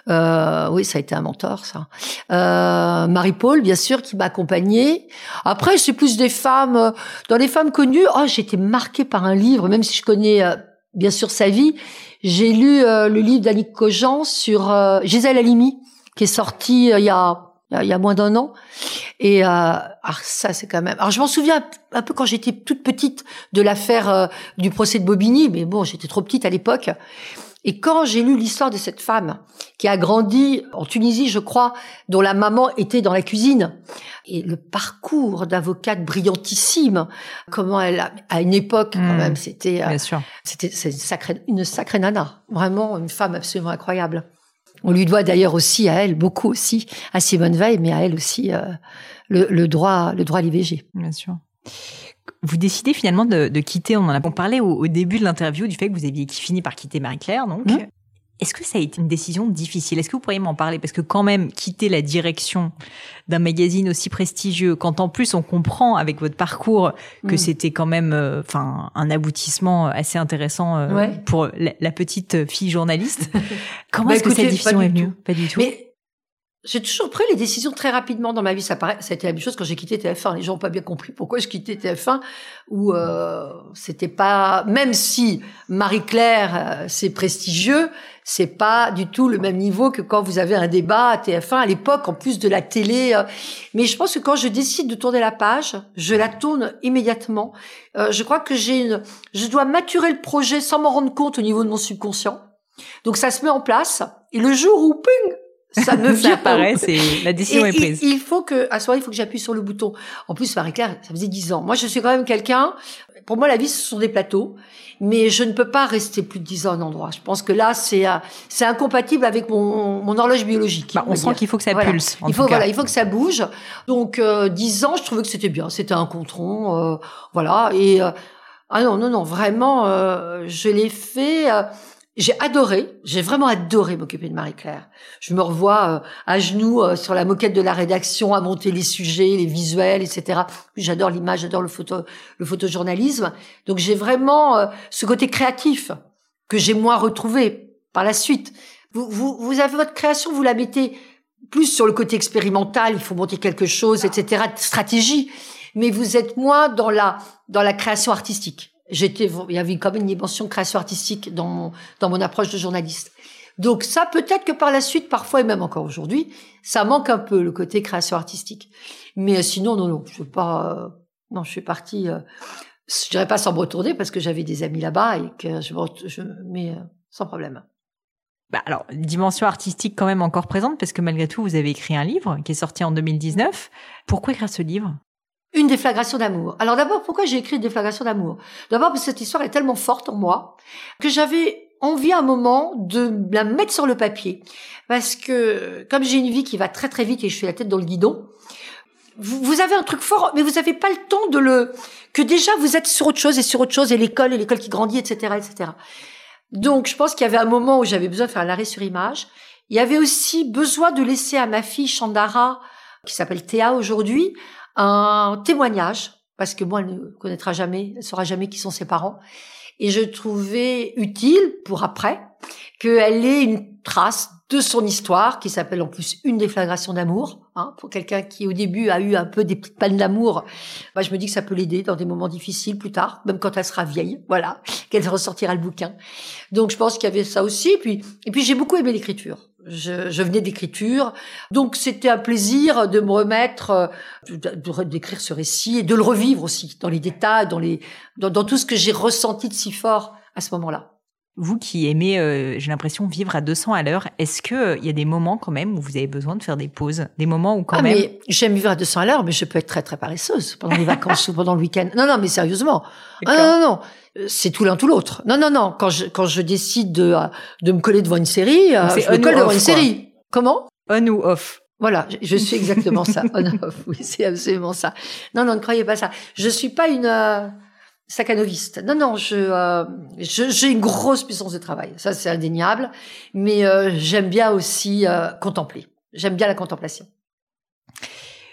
S2: Euh, oui, ça a été un mentor, ça. Euh, Marie-Paul, bien sûr, qui m'a accompagnée. Après, c'est plus des femmes. Euh, dans les femmes connues, oh, j'ai été marquée par un livre, même si je connais euh, bien sûr sa vie. J'ai lu euh, le livre d'Annick Cogent sur Gisèle Halimi, qui est sorti il y a il y a moins d'un an. Et euh, alors ça, c'est quand même. Alors je m'en souviens un peu quand j'étais toute petite de l'affaire du procès de Bobigny, mais bon, j'étais trop petite à l'époque. Et quand j'ai lu l'histoire de cette femme qui a grandi en Tunisie, je crois, dont la maman était dans la cuisine, et le parcours d'avocate brillantissime, comment elle, à une époque, quand hmm. même, c'était,
S1: euh,
S2: c'était, une sacrée, une sacrée nana. Vraiment, une femme absolument incroyable. On lui doit d'ailleurs aussi à elle, beaucoup aussi, à Simone Veil, mais à elle aussi, euh, le, le droit, le droit à l'IVG.
S1: Bien sûr. Vous décidez finalement de, quitter, on en a parlé au, début de l'interview du fait que vous aviez fini par quitter Marie-Claire, donc. Mmh. Est-ce que ça a été une décision difficile? Est-ce que vous pourriez m'en parler? Parce que quand même, quitter la direction d'un magazine aussi prestigieux, quand en plus on comprend avec votre parcours que mmh. c'était quand même, euh, enfin, un aboutissement assez intéressant euh, pour la, petite fille journaliste. Comment bah, est-ce que cette décision est venue?
S2: Pas du tout. Mais j'ai toujours pris les décisions très rapidement dans ma vie. Ça paraît, ça a été la même chose quand j'ai quitté TF1. Les gens n'ont pas bien compris pourquoi je quittais TF1, où euh, c'était pas, même si Marie-Claire euh, c'est prestigieux, c'est pas du tout le même niveau que quand vous avez un débat à TF1 à l'époque, en plus de la télé. Euh. Mais je pense que quand je décide de tourner la page, je la tourne immédiatement. Euh, je crois que j'ai une, je dois maturer le projet sans m'en rendre compte au niveau de mon subconscient. Donc ça se met en place. Et le jour où, ping, ça me vient.
S1: apparaît, c'est la décision est prise.
S2: Il, faut que, à moment il faut que j'appuie sur le bouton. En plus, Marie-Claire, ça faisait dix ans. Moi, je suis quand même quelqu'un. Pour moi, la vie, ce sont des plateaux, mais je ne peux pas rester plus de dix ans à un endroit. Je pense que là, c'est euh, c'est incompatible avec mon, mon horloge biologique.
S1: Bah, on sent qu'il faut que ça pulse.
S2: il faut voilà, il faut que ça bouge. Donc euh, dix ans, je trouvais que c'était bien. C'était un contron, euh, voilà. Et euh, ah non, non, non, vraiment, je l'ai fait j'ai adoré, j'ai vraiment adoré m'occuper de Marie-Claire. Je me revois euh, à genoux euh, sur la moquette de la rédaction à monter les sujets, les visuels, etc. J'adore l'image, j'adore le photo, le photojournalisme. Donc j'ai vraiment euh, ce côté créatif que j'ai moins retrouvé par la suite. Vous, vous, vous avez votre création, vous la mettez plus sur le côté expérimental, il faut monter quelque chose, etc. Stratégie, mais vous êtes moins dans la dans la création artistique j'étais, il y avait quand même une dimension création artistique dans mon, dans mon approche de journaliste. Donc ça, peut-être que par la suite, parfois et même encore aujourd'hui, ça manque un peu le côté création artistique. Mais sinon, non, non, je suis pas, euh, non, je suis partie. Euh, je dirais pas sans me retourner parce que j'avais des amis là-bas et que je, je mais euh, sans problème.
S1: Bah alors, dimension artistique quand même encore présente parce que malgré tout, vous avez écrit un livre qui est sorti en 2019. Pourquoi écrire ce livre?
S2: Une déflagration d'amour. Alors d'abord, pourquoi j'ai écrit une déflagration d'amour? D'abord parce que cette histoire est tellement forte en moi que j'avais envie à un moment de la mettre sur le papier. Parce que comme j'ai une vie qui va très très vite et je suis la tête dans le guidon, vous, avez un truc fort, mais vous n'avez pas le temps de le... que déjà vous êtes sur autre chose et sur autre chose et l'école et l'école qui grandit, etc., etc. Donc je pense qu'il y avait un moment où j'avais besoin de faire un arrêt sur image. Il y avait aussi besoin de laisser à ma fille Chandara, qui s'appelle Théa aujourd'hui, un témoignage, parce que moi, elle ne connaîtra jamais, elle saura jamais qui sont ses parents. Et je trouvais utile, pour après, qu'elle ait une trace de son histoire, qui s'appelle en plus Une déflagration d'amour. Hein, pour quelqu'un qui, au début, a eu un peu des petites pannes d'amour, bah, je me dis que ça peut l'aider dans des moments difficiles plus tard, même quand elle sera vieille, voilà, qu'elle ressortira le bouquin. Donc, je pense qu'il y avait ça aussi. Puis, et puis j'ai beaucoup aimé l'écriture. Je, je, venais d'écriture, donc c'était un plaisir de me remettre, euh, d'écrire ce récit et de le revivre aussi dans les détails, dans les, dans, dans tout ce que j'ai ressenti de si fort à ce moment-là.
S1: Vous qui aimez, euh, j'ai l'impression, vivre à 200 à l'heure, est-ce que il euh, y a des moments quand même où vous avez besoin de faire des pauses, des moments où quand ah, même.
S2: Mais j'aime vivre à 200 à l'heure, mais je peux être très très paresseuse pendant les vacances ou pendant le week-end. Non non, mais sérieusement. Ah, non non non, c'est tout l'un tout l'autre. Non non non, quand je quand je décide de euh, de me coller devant une série, je me colle devant une série. Comment?
S1: On ou off.
S2: Voilà, je suis exactement ça. On off, oui, c'est absolument ça. Non non, ne croyez pas ça. Je suis pas une Sakanoviste. Non, non, euh, je, j'ai une grosse puissance de travail. Ça, c'est indéniable. Mais euh, j'aime bien aussi euh, contempler. J'aime bien la contemplation.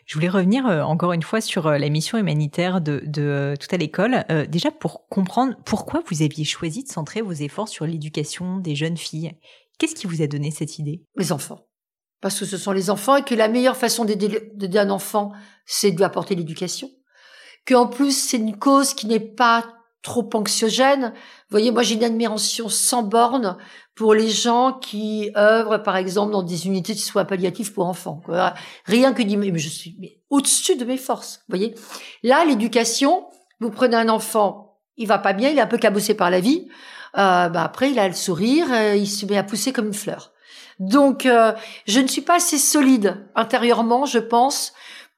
S1: Je voulais revenir encore une fois sur la mission humanitaire de, de Tout à l'école. déjà pour comprendre pourquoi vous aviez choisi de centrer vos efforts sur l'éducation des jeunes filles. Qu'est-ce qui vous a donné cette idée?
S2: Les enfants. Parce que ce sont les enfants et que la meilleure façon d'aider un enfant, c'est de lui apporter l'éducation qu'en plus c'est une cause qui n'est pas trop anxiogène. Vous voyez, moi j'ai une admiration sans borne pour les gens qui œuvrent, par exemple, dans des unités de soins palliatifs pour enfants. Rien que dire, mais je suis au-dessus de mes forces. Vous voyez, là l'éducation, vous prenez un enfant, il va pas bien, il est un peu cabossé par la vie. Euh, bah après, il a le sourire, euh, il se met à pousser comme une fleur. Donc, euh, je ne suis pas assez solide intérieurement, je pense,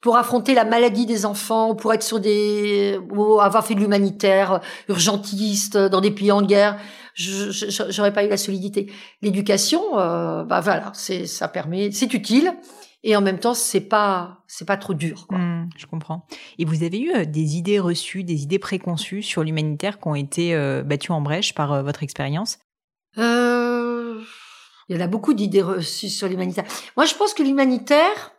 S2: pour affronter la maladie des enfants, pour être sur des, ou avoir fait de l'humanitaire, urgentiste dans des pays en guerre, j'aurais pas eu la solidité. L'éducation, euh, bah voilà, c'est ça permet, c'est utile et en même temps c'est pas c'est pas trop dur. Quoi.
S1: Mmh, je comprends. Et vous avez eu euh, des idées reçues, des idées préconçues sur l'humanitaire qui ont été euh, battues en brèche par votre expérience?
S2: Euh, Il y en a beaucoup d'idées reçues sur l'humanitaire. Moi, je pense que l'humanitaire,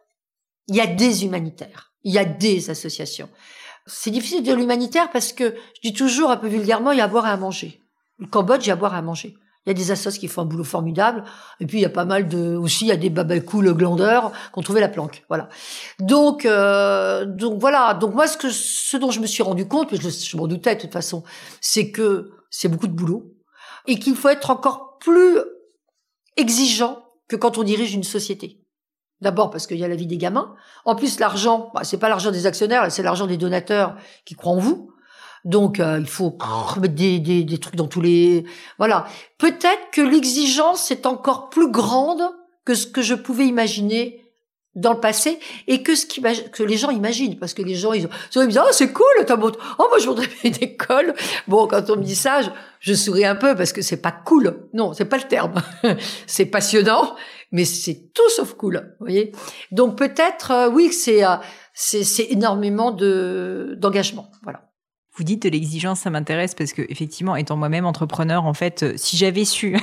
S2: il y a des humanitaires, il y a des associations. C'est difficile de dire l'humanitaire parce que je dis toujours un peu vulgairement, il y a à boire et à manger. Le Cambodge, il y a à boire et à manger. Il y a des assos qui font un boulot formidable. Et puis, il y a pas mal de, aussi, il y a des babacools glandeurs qui ont trouvé la planque. Voilà. Donc, euh, donc voilà. Donc moi, ce que, ce dont je me suis rendu compte, mais je m'en doutais de toute façon, c'est que c'est beaucoup de boulot et qu'il faut être encore plus exigeant que quand on dirige une société. D'abord parce qu'il y a la vie des gamins. En plus, l'argent, bah, c'est pas l'argent des actionnaires, c'est l'argent des donateurs qui croient en vous. Donc, euh, il faut remettre des, des, des, trucs dans tous les... Voilà. Peut-être que l'exigence est encore plus grande que ce que je pouvais imaginer dans le passé et que ce que les gens imaginent. Parce que les gens ils, ils disent oh c'est cool t'as beau oh moi je voudrais une école. Bon quand on me dit ça je, je souris un peu parce que c'est pas cool. Non c'est pas le terme. C'est passionnant mais c'est tout sauf cool vous voyez. Donc peut-être euh, oui c'est euh, c'est énormément de d'engagement. Voilà
S1: vous dites l'exigence, ça m'intéresse parce que effectivement, étant moi-même entrepreneur, en fait, euh, si j'avais su,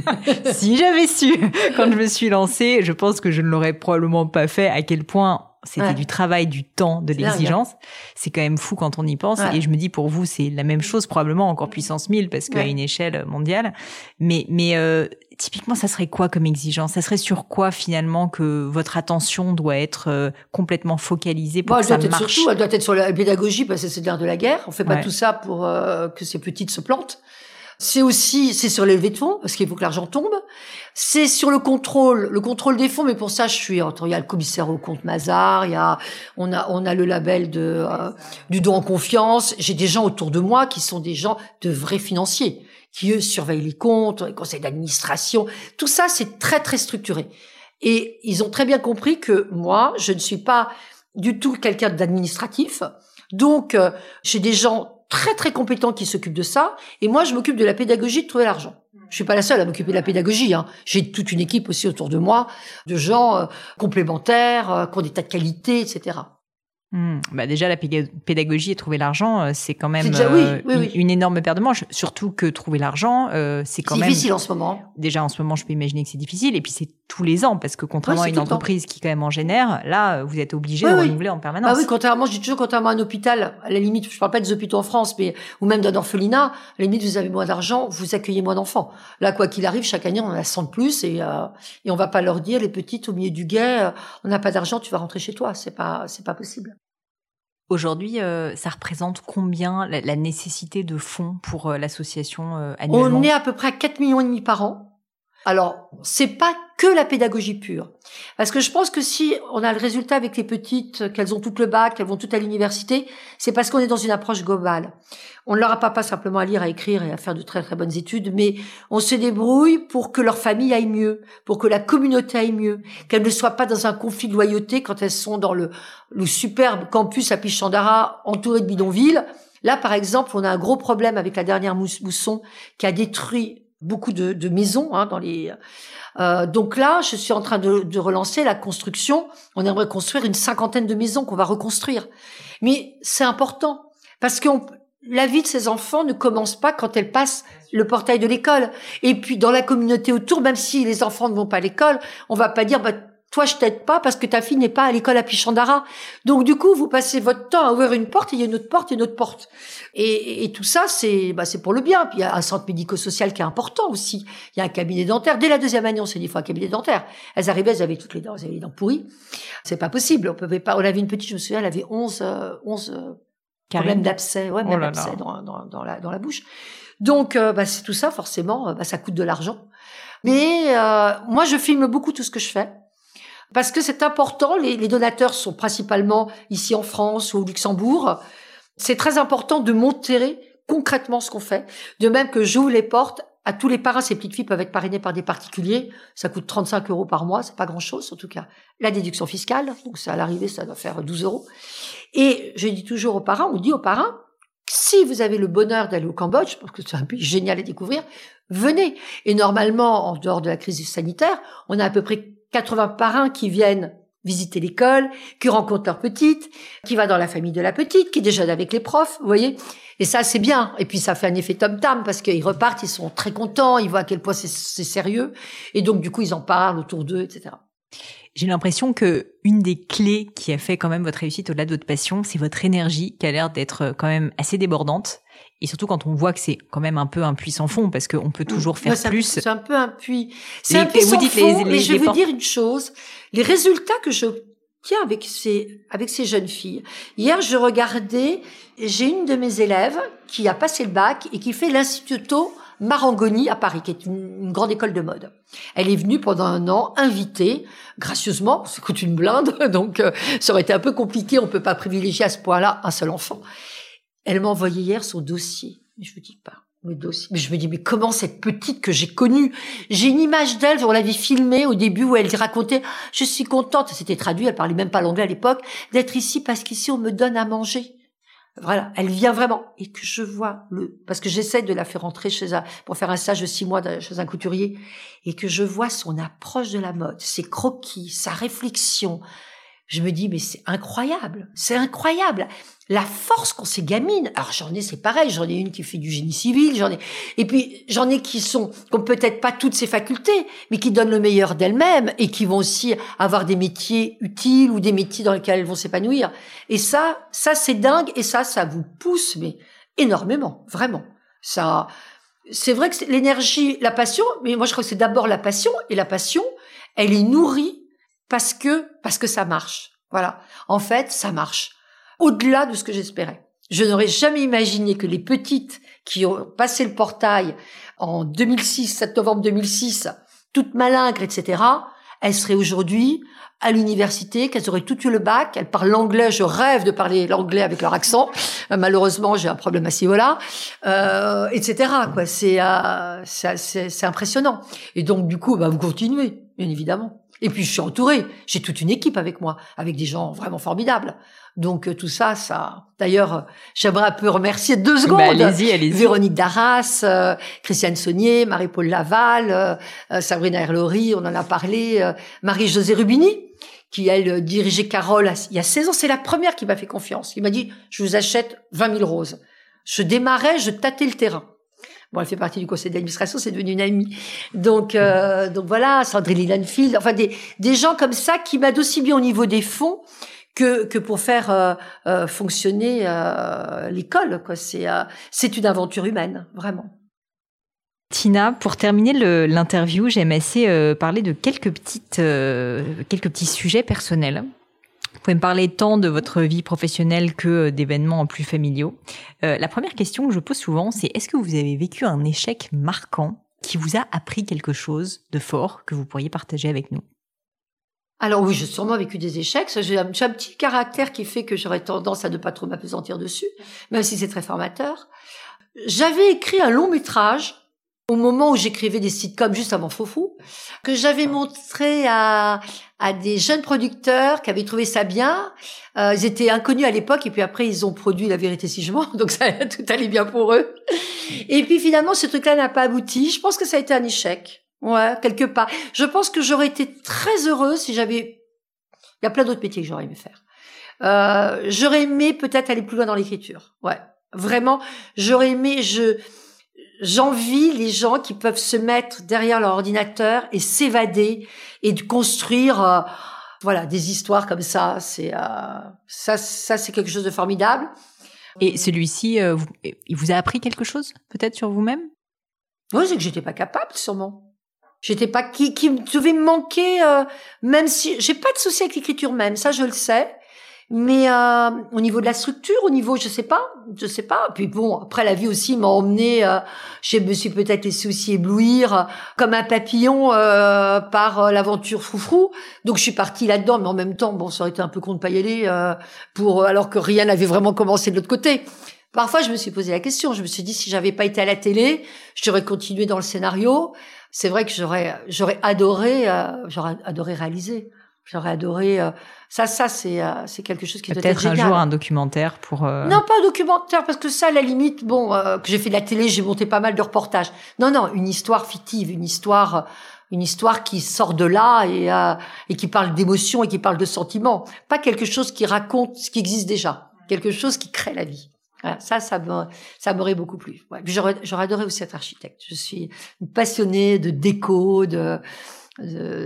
S1: si j'avais su quand je me suis lancée, je pense que je ne l'aurais probablement pas fait. À quel point c'était du travail, du temps, de l'exigence. C'est quand même fou quand on y pense. Et je me dis pour vous, c'est la même chose probablement encore puissance 1000 parce qu'à une échelle mondiale. Mais mais euh, typiquement, ça serait quoi comme exigence? Ça serait sur quoi finalement que votre attention doit être euh, complètement focalisée pour que ça marche?
S2: surtout, Elle doit être sur la pédagogie parce que c'est l'ère de la guerre. On fait pas tout ça pour euh, que ces petites se plantent. C'est aussi, c'est sur l'élevé de fonds, parce qu'il faut que l'argent tombe. C'est sur le contrôle, le contrôle des fonds, mais pour ça, je suis, il y a le commissaire au compte Mazar, il y a, on a, on a le label de, euh, du don en confiance. J'ai des gens autour de moi qui sont des gens de vrais financiers, qui eux surveillent les comptes, les conseils d'administration. Tout ça, c'est très, très structuré. Et ils ont très bien compris que moi, je ne suis pas du tout quelqu'un d'administratif. Donc, euh, j'ai des gens très très compétents qui s'occupent de ça, et moi je m'occupe de la pédagogie de trouver l'argent. Je suis pas la seule à m'occuper de la pédagogie. Hein. J'ai toute une équipe aussi autour de moi, de gens euh, complémentaires, euh, qui ont des tas de qualités, etc.
S1: Hmm. Bah déjà, la pédagogie et trouver l'argent, euh, c'est quand même euh, une, énorme paire de manches. Surtout que trouver l'argent, euh, c'est quand même
S2: difficile en ce moment.
S1: Déjà en ce moment, je peux imaginer que c'est difficile. Et puis c'est tous les ans, parce que contrairement à une entreprise qui quand même en génère, là, vous êtes obligé de renouveler en permanence.
S2: Ah oui, contrairement, je dis toujours, contrairement à un hôpital, à la limite, je parle pas des hôpitaux en France, mais ou même d'un orphelinat, à la limite, vous avez moins d'argent, vous accueillez moins d'enfants. Là, quoi qu'il arrive, chaque année, on en a 100 de plus, et et on va pas leur dire, les petites au milieu du guet, on n'a pas d'argent, tu vas rentrer chez toi. C'est pas, c'est pas possible.
S1: Aujourd'hui, euh, ça représente combien la, nécessité de fonds pour euh, l'association euh, annuellement?
S2: On est à peu près à 4 millions et demi par an. Alors, c'est pas que la pédagogie pure. Parce que je pense que si on a le résultat avec les petites, qu'elles ont toutes le bac, qu'elles vont toutes à l'université, c'est parce qu'on est dans une approche globale. On ne leur apprend pas simplement à lire, à écrire et à faire de très très bonnes études, mais on se débrouille pour que leur famille aille mieux, pour que la communauté aille mieux, qu'elles ne soient pas dans un conflit de loyauté quand elles sont dans le, le superbe campus à Pichandara entouré de bidonvilles. Là, par exemple, on a un gros problème avec la dernière mousson qui a détruit beaucoup de, de maisons hein, dans les. Euh, donc là, je suis en train de, de, relancer la construction. On aimerait construire une cinquantaine de maisons qu'on va reconstruire. Mais c'est important parce que la vie de ces enfants ne commence pas quand elles passent le portail de l'école. Et puis dans la communauté autour, même si les enfants ne vont pas à l'école, on va pas dire bah toi je t'aide pas parce que ta fille n'est pas à l'école à Pichandara. Donc du coup, vous passez votre temps à ouvrir une porte, et il y a une autre porte et une autre porte. Et, et tout ça, c'est bah, c'est pour le bien. Puis il y a un centre médico-social qui est important aussi. Il y a un cabinet dentaire. Dès la deuxième année, on s'est dit, il faut un cabinet dentaire. Elles arrivaient, elles avaient toutes les dents, elles avaient les dents pourries. C'est pas possible. On pouvait pas. On avait une petite, je me souviens, elle avait 11, euh, 11 euh, problèmes d'abcès, ouais, même oh dans, dans, dans, la, dans la bouche. Donc, euh, bah, c'est tout ça, forcément, bah, ça coûte de l'argent. Mais euh, moi, je filme beaucoup tout ce que je fais parce que c'est important. Les, donateurs sont principalement ici en France ou au Luxembourg. C'est très important de montrer concrètement ce qu'on fait. De même que j'ouvre les portes à tous les parents. Ces petites filles peuvent être parrainées par des particuliers. Ça coûte 35 euros par mois. C'est pas grand chose, en tout cas. La déduction fiscale. Donc, ça, à l'arrivée, ça doit faire 12 euros. Et je dis toujours aux parents, on dit aux parents, si vous avez le bonheur d'aller au Cambodge, parce que c'est un pays génial à découvrir, venez. Et normalement, en dehors de la crise sanitaire, on a à peu près 80 parrains qui viennent visiter l'école, qui rencontrent leur petite, qui va dans la famille de la petite, qui déjeune avec les profs, vous voyez. Et ça, c'est bien. Et puis, ça fait un effet tom-tam parce qu'ils repartent, ils sont très contents, ils voient à quel point c'est sérieux. Et donc, du coup, ils en parlent autour d'eux, etc.
S1: J'ai l'impression que une des clés qui a fait quand même votre réussite au-delà de votre passion, c'est votre énergie qui a l'air d'être quand même assez débordante. Et surtout quand on voit que c'est quand même un peu un puits sans fond, parce qu'on peut toujours faire plus.
S2: C'est un peu un puits. C'est un puits sans fond, mais je vais vous dire une chose. Les résultats que je tiens avec ces, avec ces jeunes filles. Hier, je regardais, j'ai une de mes élèves qui a passé le bac et qui fait l'Instituto Marangoni à Paris, qui est une, grande école de mode. Elle est venue pendant un an, invitée, gracieusement, ça coûte une blinde, donc euh, ça aurait été un peu compliqué, on peut pas privilégier à ce point-là un seul enfant. Elle m'a envoyé hier son dossier, mais je vous dis pas. Mais je me dis, mais comment cette petite que j'ai connue, j'ai une image d'elle, on l'avait filmée au début où elle racontait, je suis contente, c'était traduit, elle parlait même pas l'anglais à l'époque, d'être ici parce qu'ici on me donne à manger. Voilà, elle vient vraiment et que je vois le parce que j'essaie de la faire rentrer chez un pour faire un stage de six mois chez un couturier et que je vois son approche de la mode, ses croquis, sa réflexion. Je me dis mais c'est incroyable, c'est incroyable la force qu'on ces gamines. Alors j'en ai, c'est pareil, j'en ai une qui fait du génie civil, j'en ai, et puis j'en ai qui sont, qui ont peut-être pas toutes ces facultés, mais qui donnent le meilleur d'elles-mêmes et qui vont aussi avoir des métiers utiles ou des métiers dans lesquels elles vont s'épanouir. Et ça, ça c'est dingue et ça, ça vous pousse, mais énormément, vraiment. Ça, c'est vrai que l'énergie, la passion, mais moi je crois que c'est d'abord la passion et la passion, elle est nourrie parce que, parce que ça marche. Voilà. En fait, ça marche au-delà de ce que j'espérais. Je n'aurais jamais imaginé que les petites qui ont passé le portail en 2006, 7 novembre 2006, toutes malingres, etc., elles seraient aujourd'hui à l'université, qu'elles auraient tout eu le bac, elles parlent l'anglais, je rêve de parler l'anglais avec leur accent. Euh, malheureusement, j'ai un problème à ce niveau-là, euh, etc. Quoi, c'est, euh, c'est, impressionnant. Et donc, du coup, bah, vous continuez, bien évidemment. Et puis, je suis entourée. J'ai toute une équipe avec moi, avec des gens vraiment formidables. Donc euh, tout ça, ça. D'ailleurs, euh, j'aimerais un peu remercier deux bah, secondes.
S1: allez-y, allez-y.
S2: Véronique Darras, euh, Christiane Saunier, Marie-Paul Laval, Sabrina Erlori, on en a parlé, Marie-Josée Rubini, qui elle dirigeait Carole il y a 16 ans. C'est la première qui m'a fait confiance. Qui m'a dit, je vous achète 20 000 roses. Je démarrais, je tâtais le terrain. Bon, elle fait partie du conseil d'administration, c'est devenu une amie. Donc, donc voilà, Sandrine Lanfield, enfin des, des gens comme ça qui m'aident aussi bien au niveau des fonds que, que pour faire euh, euh, fonctionner euh, l'école. Quoi. C'est, c'est une aventure humaine, vraiment.
S1: Tina, pour terminer l'interview, j'aime assez parler de quelques petites, quelques petits sujets personnels. Vous pouvez me parler tant de votre vie professionnelle que d'événements plus familiaux. la première question que je pose souvent, c'est est-ce que vous avez vécu un échec marquant qui vous a appris quelque chose de fort que vous pourriez partager avec nous?
S2: Alors oui, j'ai sûrement vécu des échecs. J'ai un, petit caractère qui fait que j'aurais tendance à ne pas trop m'apesantir dessus, même si c'est très formateur. J'avais écrit un long métrage au moment où j'écrivais des sitcoms juste avant Foufou, que j'avais montré à, à des jeunes producteurs qui avaient trouvé ça bien. Euh, ils étaient inconnus à l'époque et puis après ils ont produit La vérité si je mens, donc ça tout allait bien pour eux. Et puis finalement ce truc-là n'a pas abouti. Je pense que ça a été un échec. Ouais, quelque part. Je pense que j'aurais été très heureuse si j'avais. Il y a plein d'autres métiers que j'aurais aimé faire. Euh, j'aurais aimé peut-être aller plus loin dans l'écriture. Ouais, vraiment. J'aurais aimé. Je j'envie les gens qui peuvent se mettre derrière leur ordinateur et s'évader et de construire. Euh, voilà, des histoires comme ça. C'est euh, ça, ça c'est quelque chose de formidable.
S1: Et celui-ci, euh, il vous a appris quelque chose, peut-être sur vous-même?
S2: Oui, c'est que j'étais pas capable, sûrement. J'étais pas qui qui devait me manquer, euh, même si j'ai pas de souci avec l'écriture même, ça je le sais. Mais euh, au niveau de la structure, au niveau, je sais pas, je sais pas. Puis bon, après la vie aussi m'a emmené. Euh, je me suis peut-être laissé aussi éblouir euh, comme un papillon euh, par l'aventure froufrou. Donc je suis partie là-dedans, mais en même temps, bon, ça aurait été un peu con de pas y aller pour alors que rien n'avait vraiment commencé de l'autre côté. Parfois, je me suis posé la question. Je me suis dit si j'avais pas été à la télé, j'aurais continué dans le scénario c'est vrai que j'aurais j'aurais adoré euh, j'aurais adoré réaliser j'aurais adoré euh, ça ça c'est euh, c'est quelque chose qui
S1: doit être
S2: un
S1: jour un documentaire pour
S2: non pas un documentaire parce que ça à la limite bon que j'ai fait de la télé j'ai monté pas mal de reportages non non une histoire fictive une histoire une histoire qui sort de là et et qui parle d'émotion et qui parle de sentiments pas quelque chose qui raconte ce qui existe déjà quelque chose qui crée la vie ça, ça ça m'aurait beaucoup plu. Ouais. J'aurais, j'aurais adoré aussi être architecte. Je suis passionnée de déco, de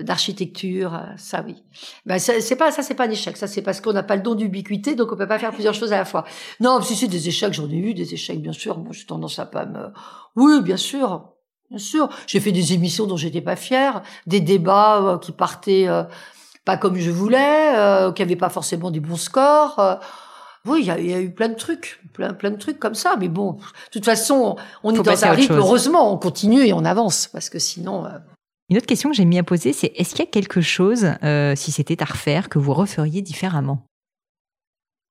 S2: d'architecture, ça oui. Ben, c'est pas ça, c'est pas un échec. Ça, c'est parce qu'on n'a pas le don d'ubiquité, donc on peut pas faire plusieurs choses à la fois. Non, si c'est des échecs, j'en ai eu des échecs, bien sûr. Moi, j'ai tendance à pas me. Oui, bien sûr, bien sûr. J'ai fait des émissions dont j'étais pas fière, des débats euh, qui partaient euh, pas comme je voulais, euh, qui avaient pas forcément des bons scores. Euh. oui, il y, y, a eu plein de trucs, plein, plein de trucs comme ça. Mais bon, de toute façon, on est dans un rythme. Heureusement, on continue et on avance parce que sinon.
S1: Une autre question que j'ai mis à poser, c'est est-ce qu'il y a quelque chose, euh, si c'était à refaire, que vous referiez différemment?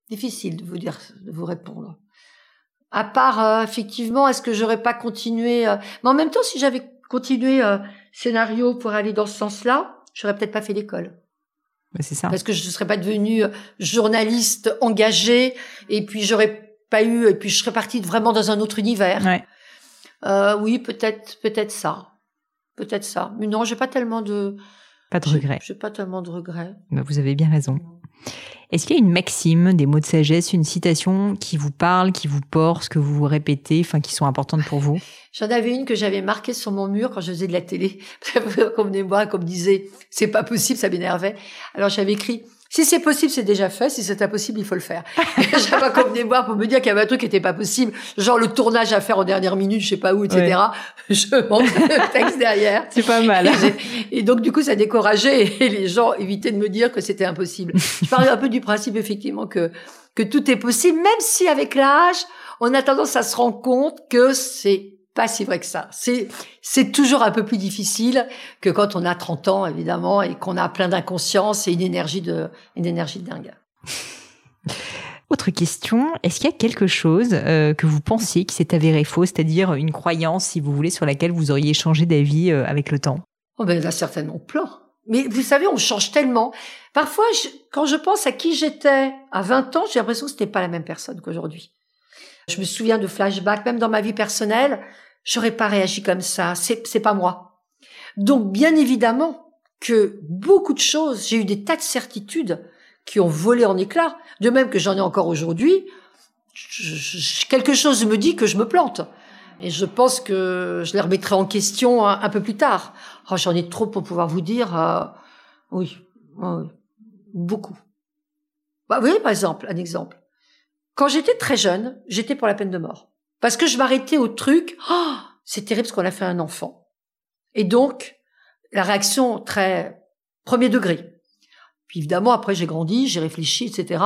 S2: Difficile de vous dire, de vous répondre. À part, euh, effectivement, est-ce que j'aurais pas continué euh, Mais en même temps, si j'avais continué scénario pour aller dans ce sens-là, j'aurais peut-être pas fait l'école.
S1: c'est ça.
S2: Parce que je ne serais pas devenue journaliste engagée, et puis j'aurais pas eu, et puis je serais partie vraiment dans un autre univers.
S1: Ouais.
S2: oui, peut-être, peut-être ça. Peut-être ça. Mais non, j'ai pas tellement de.
S1: Pas de regrets.
S2: J'ai pas tellement de regrets.
S1: Bah, vous avez bien raison. Est-ce qu'il y a une maxime, des mots de sagesse, une citation qui vous parle, qui vous porte, que vous vous répétez, enfin qui sont importantes pour vous?
S2: J'en avais une que j'avais marquée sur mon mur quand je faisais de la télé. Comme moi, comme disait, c'est pas possible, ça m'énervait. Alors j'avais écrit si c'est possible, c'est déjà fait. Si c'est impossible, il faut le faire. J'avais pas venir voir pour me dire qu'il y avait un truc qui était pas possible, genre le tournage à faire en dernière minute, je sais pas où, etc. Je montre le texte derrière.
S1: C'est pas mal.
S2: Et, donc du coup, ça décourageait et les gens évitaient de me dire que c'était impossible. Je parlais un peu du principe effectivement que que tout est possible, même si avec l'âge, on a tendance à se rendre compte que c'est pas si vrai que ça. C'est c'est toujours un peu plus difficile que quand on a 30 ans évidemment et qu'on a plein d'inconscience et une énergie de une énergie de dingue.
S1: Autre question, est-ce qu'il y a quelque chose euh, que vous pensiez qui s'est avéré faux, c'est-à-dire une croyance, si vous voulez, sur laquelle vous auriez changé d'avis euh, avec le temps?
S2: Oh ben là certainement plein. Mais vous savez, on change tellement. Parfois, quand je pense à qui j'étais à 20 ans, j'ai l'impression que c'était pas la même personne qu'aujourd'hui. Je me souviens de flashbacks, même dans ma vie personnelle j'aurais pas réagi comme ça. C'est, c'est pas moi. Donc, bien évidemment que beaucoup de choses, j'ai eu des tas de certitudes qui ont volé en éclats. De même que j'en ai encore aujourd'hui. quelque chose me dit que je me plante. Et je pense que je les remettrai en question un, peu plus tard. Oh, j'en ai trop pour pouvoir vous dire, euh, oui, oui, beaucoup. Bah, vous voyez, par exemple, un exemple. Quand j'étais très jeune, j'étais pour la peine de mort. Parce que je m'arrêtais au truc, oh, c'est terrible ce qu'on a fait un enfant. Et donc, la réaction très premier degré. Puis évidemment, après j'ai grandi, j'ai réfléchi, etc.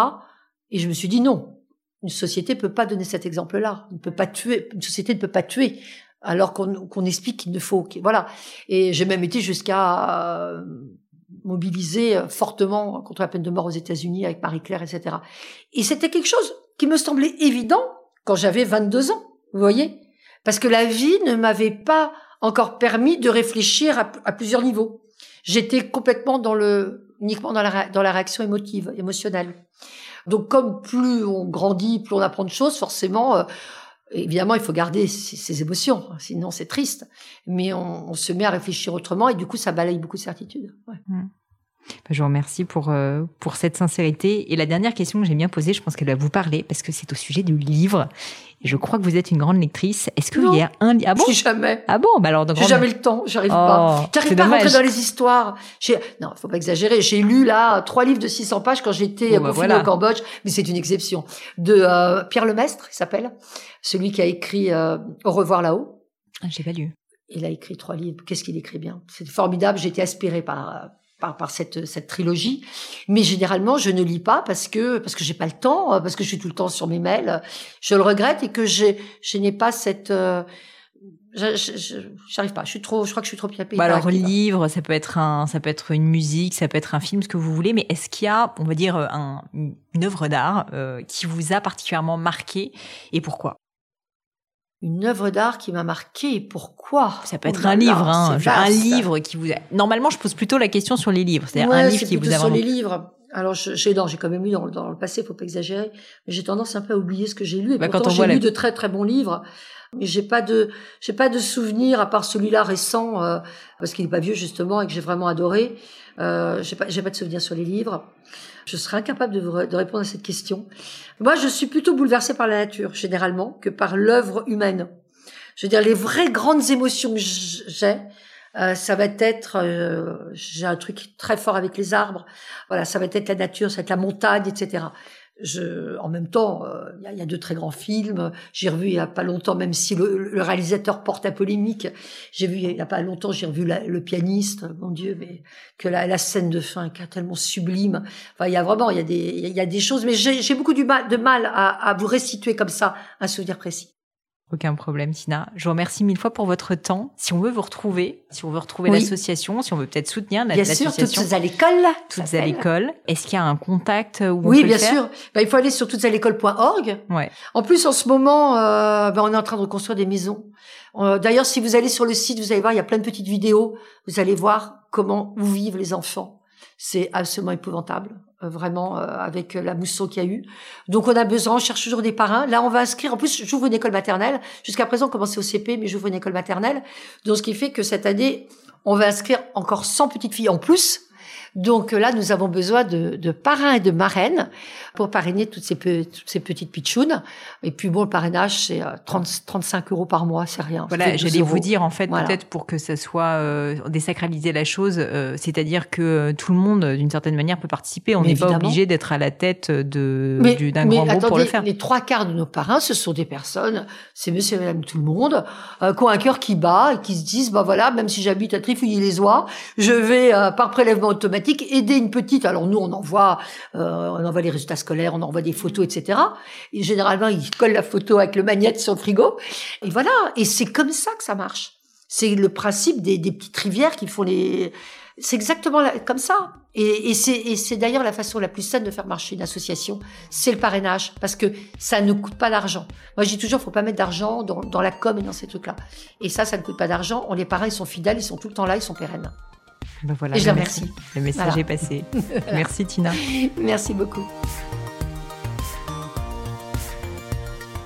S2: Et je me suis dit non, une société peut pas donner cet exemple-là. ne peut pas tuer, une société ne peut pas tuer alors qu'on explique qu'il ne faut. Voilà. Et j'ai même été jusqu'à euh, mobiliser fortement contre la peine de mort aux États-Unis avec Marie-Claire, etc. Et c'était quelque chose qui me semblait évident quand j'avais 22 ans. Vous voyez? Parce que la vie ne m'avait pas encore permis de réfléchir à, plusieurs niveaux. J'étais complètement dans uniquement dans la, réaction émotive, émotionnelle. Donc comme plus on grandit, plus on apprend de choses, forcément, euh, évidemment, il faut garder ses, émotions, sinon c'est triste. Mais on, se met à réfléchir autrement et du coup, ça balaye beaucoup de certitudes. Mmh.
S1: Bah, je vous remercie pour, euh, pour cette sincérité. Et la dernière question que j'ai bien posée, je pense qu'elle va vous parler parce que c'est au sujet du livre. Je crois que vous êtes une grande lectrice. Est-ce qu'il y a un
S2: livre Ah bon Jamais.
S1: Ah bon bah alors
S2: J'ai jamais le temps, j'arrive pas. Oh, j'arrive pas à rentrer dans les histoires. Non, faut pas exagérer. J'ai lu là trois livres de 600 pages quand j'étais bah au Cambodge, mais c'est une exception. De euh, Pierre Lemestre, il s'appelle, celui qui a écrit euh, Au revoir là-haut.
S1: Ah, j'ai pas lu.
S2: Il a écrit trois livres. Qu'est-ce qu'il écrit bien? C'est formidable. J'ai été aspirée par par, par cette, cette trilogie. Mais généralement, je ne lis pas parce que parce que j'ai pas le temps, euh, parce que je suis tout le temps sur mes mails. Je le regrette et que je je n'ai pas cette euh, j'arrive pas. Je suis trop. Je crois que je suis trop piapée.
S1: Bah alors livre, ça peut être un, ça peut être une musique, ça peut être un film, ce que vous voulez. Mais est-ce qu'il y a, on va dire, un, une œuvre d'art euh, qui vous a particulièrement marqué et pourquoi?
S2: Une œuvre d'art qui m'a marqué. Pourquoi?
S1: Ça peut être un livre, hein, un livre qui vous. A... Normalement, je pose plutôt la question sur les livres, c'est-à-dire un livre qui vous a
S2: sur les livres. Alors, j'ai j'ai quand même lu dans, dans, le passé, faut pas exagérer, mais j'ai tendance un peu à oublier ce que j'ai lu. Et bah, pourtant, j'ai lu de très très bons livres. J'ai pas de j'ai pas de souvenir à part celui-là récent euh, parce qu'il est pas vieux justement et que j'ai vraiment adoré. Euh, j'ai pas j'ai pas de souvenir sur les livres. Je serais incapable de, de répondre à cette question. Moi, je suis plutôt bouleversée par la nature, généralement, que par l'œuvre humaine. Je veux dire, les vraies grandes émotions que j'ai, Euh, ça va être, euh, j'ai un truc très fort avec les arbres. Voilà, ça va être la nature, ça va être la montagne, etc. Je, en même temps, euh, il y, a, de très grands films. J'ai revu il y a pas longtemps, même si le, réalisateur porte à polémique, j'ai vu il y a pas longtemps, j'ai revu le pianiste. Mon Dieu, mais que la, la scène de fin est tellement sublime. Enfin, il y a vraiment, il y a des, y a des choses, mais j'ai beaucoup du mal, de mal à, à vous restituer comme ça un souvenir précis.
S1: Aucun problème, Tina. Je vous remercie mille fois pour votre temps. Si on veut vous retrouver, si on veut retrouver l'association, si on veut peut-être soutenir l'association.
S2: Bien sûr, toutes à l'école.
S1: Toutes à l'école. Est-ce qu'il y a un contact où
S2: Oui,
S1: on
S2: bien sûr. Bah, il faut aller sur toutesalécole.org.
S1: Ouais.
S2: En plus, en ce moment, euh, bah, on est en train de reconstruire des maisons. Euh, D'ailleurs, si vous allez sur le site, vous allez voir, il y a plein de petites vidéos. Vous allez voir comment où vivent les enfants. C'est absolument épouvantable. Euh, vraiment euh, avec la mousson qu'il y a eu. Donc on a besoin, on cherche toujours des parrains. Là, on va inscrire. En plus, j'ouvre une école maternelle. Jusqu'à présent, on commençait au CP, mais j'ouvre une école maternelle. Donc ce qui fait que cette année, on va inscrire encore 100 petites filles en plus donc là, nous avons besoin de, de parrains et de marraines pour parrainer toutes ces, toutes ces petites pitchounes. Et puis bon, le parrainage, c'est 30, euh, 35 euros par mois, c'est rien.
S1: Voilà, j'allais vous dire en fait, peut-être pour que ça soit euh, désacraliser la chose, euh, c'est-à-dire que tout le monde, d'une certaine manière, peut participer. On n'est pas obligé d'être à la tête de d'un grand groupe pour le faire.
S2: Les trois quarts de nos parrains, ce sont des personnes, c'est Monsieur et Madame tout le monde, euh, qui ont un cœur qui bat et qui se disent, bah voilà, même si j'habite à Trifouilly-les-Oies, je vais par prélèvement automatique aider une petite. Alors nous, on envoie, euh, on envoie les résultats scolaires, on envoie des photos, etc. Et généralement, ils collent la photo avec le magnète sur le frigo. Et voilà. Et c'est comme ça que ça marche. C'est le principe des, petites rivières qui font les. C'est exactement comme ça. Et, et c'est d'ailleurs la façon la plus saine de faire marcher une association, c'est le parrainage, parce que ça ne coûte pas d'argent. Moi, je dis toujours, faut pas mettre d'argent dans, dans la com et dans ces trucs-là. Et ça, ça ne coûte pas d'argent. On les parrains, ils sont fidèles, ils sont tout le temps là, ils sont pérennes.
S1: Ben voilà,
S2: et je remercie.
S1: Le message est passé. Merci Tina.
S2: Merci beaucoup.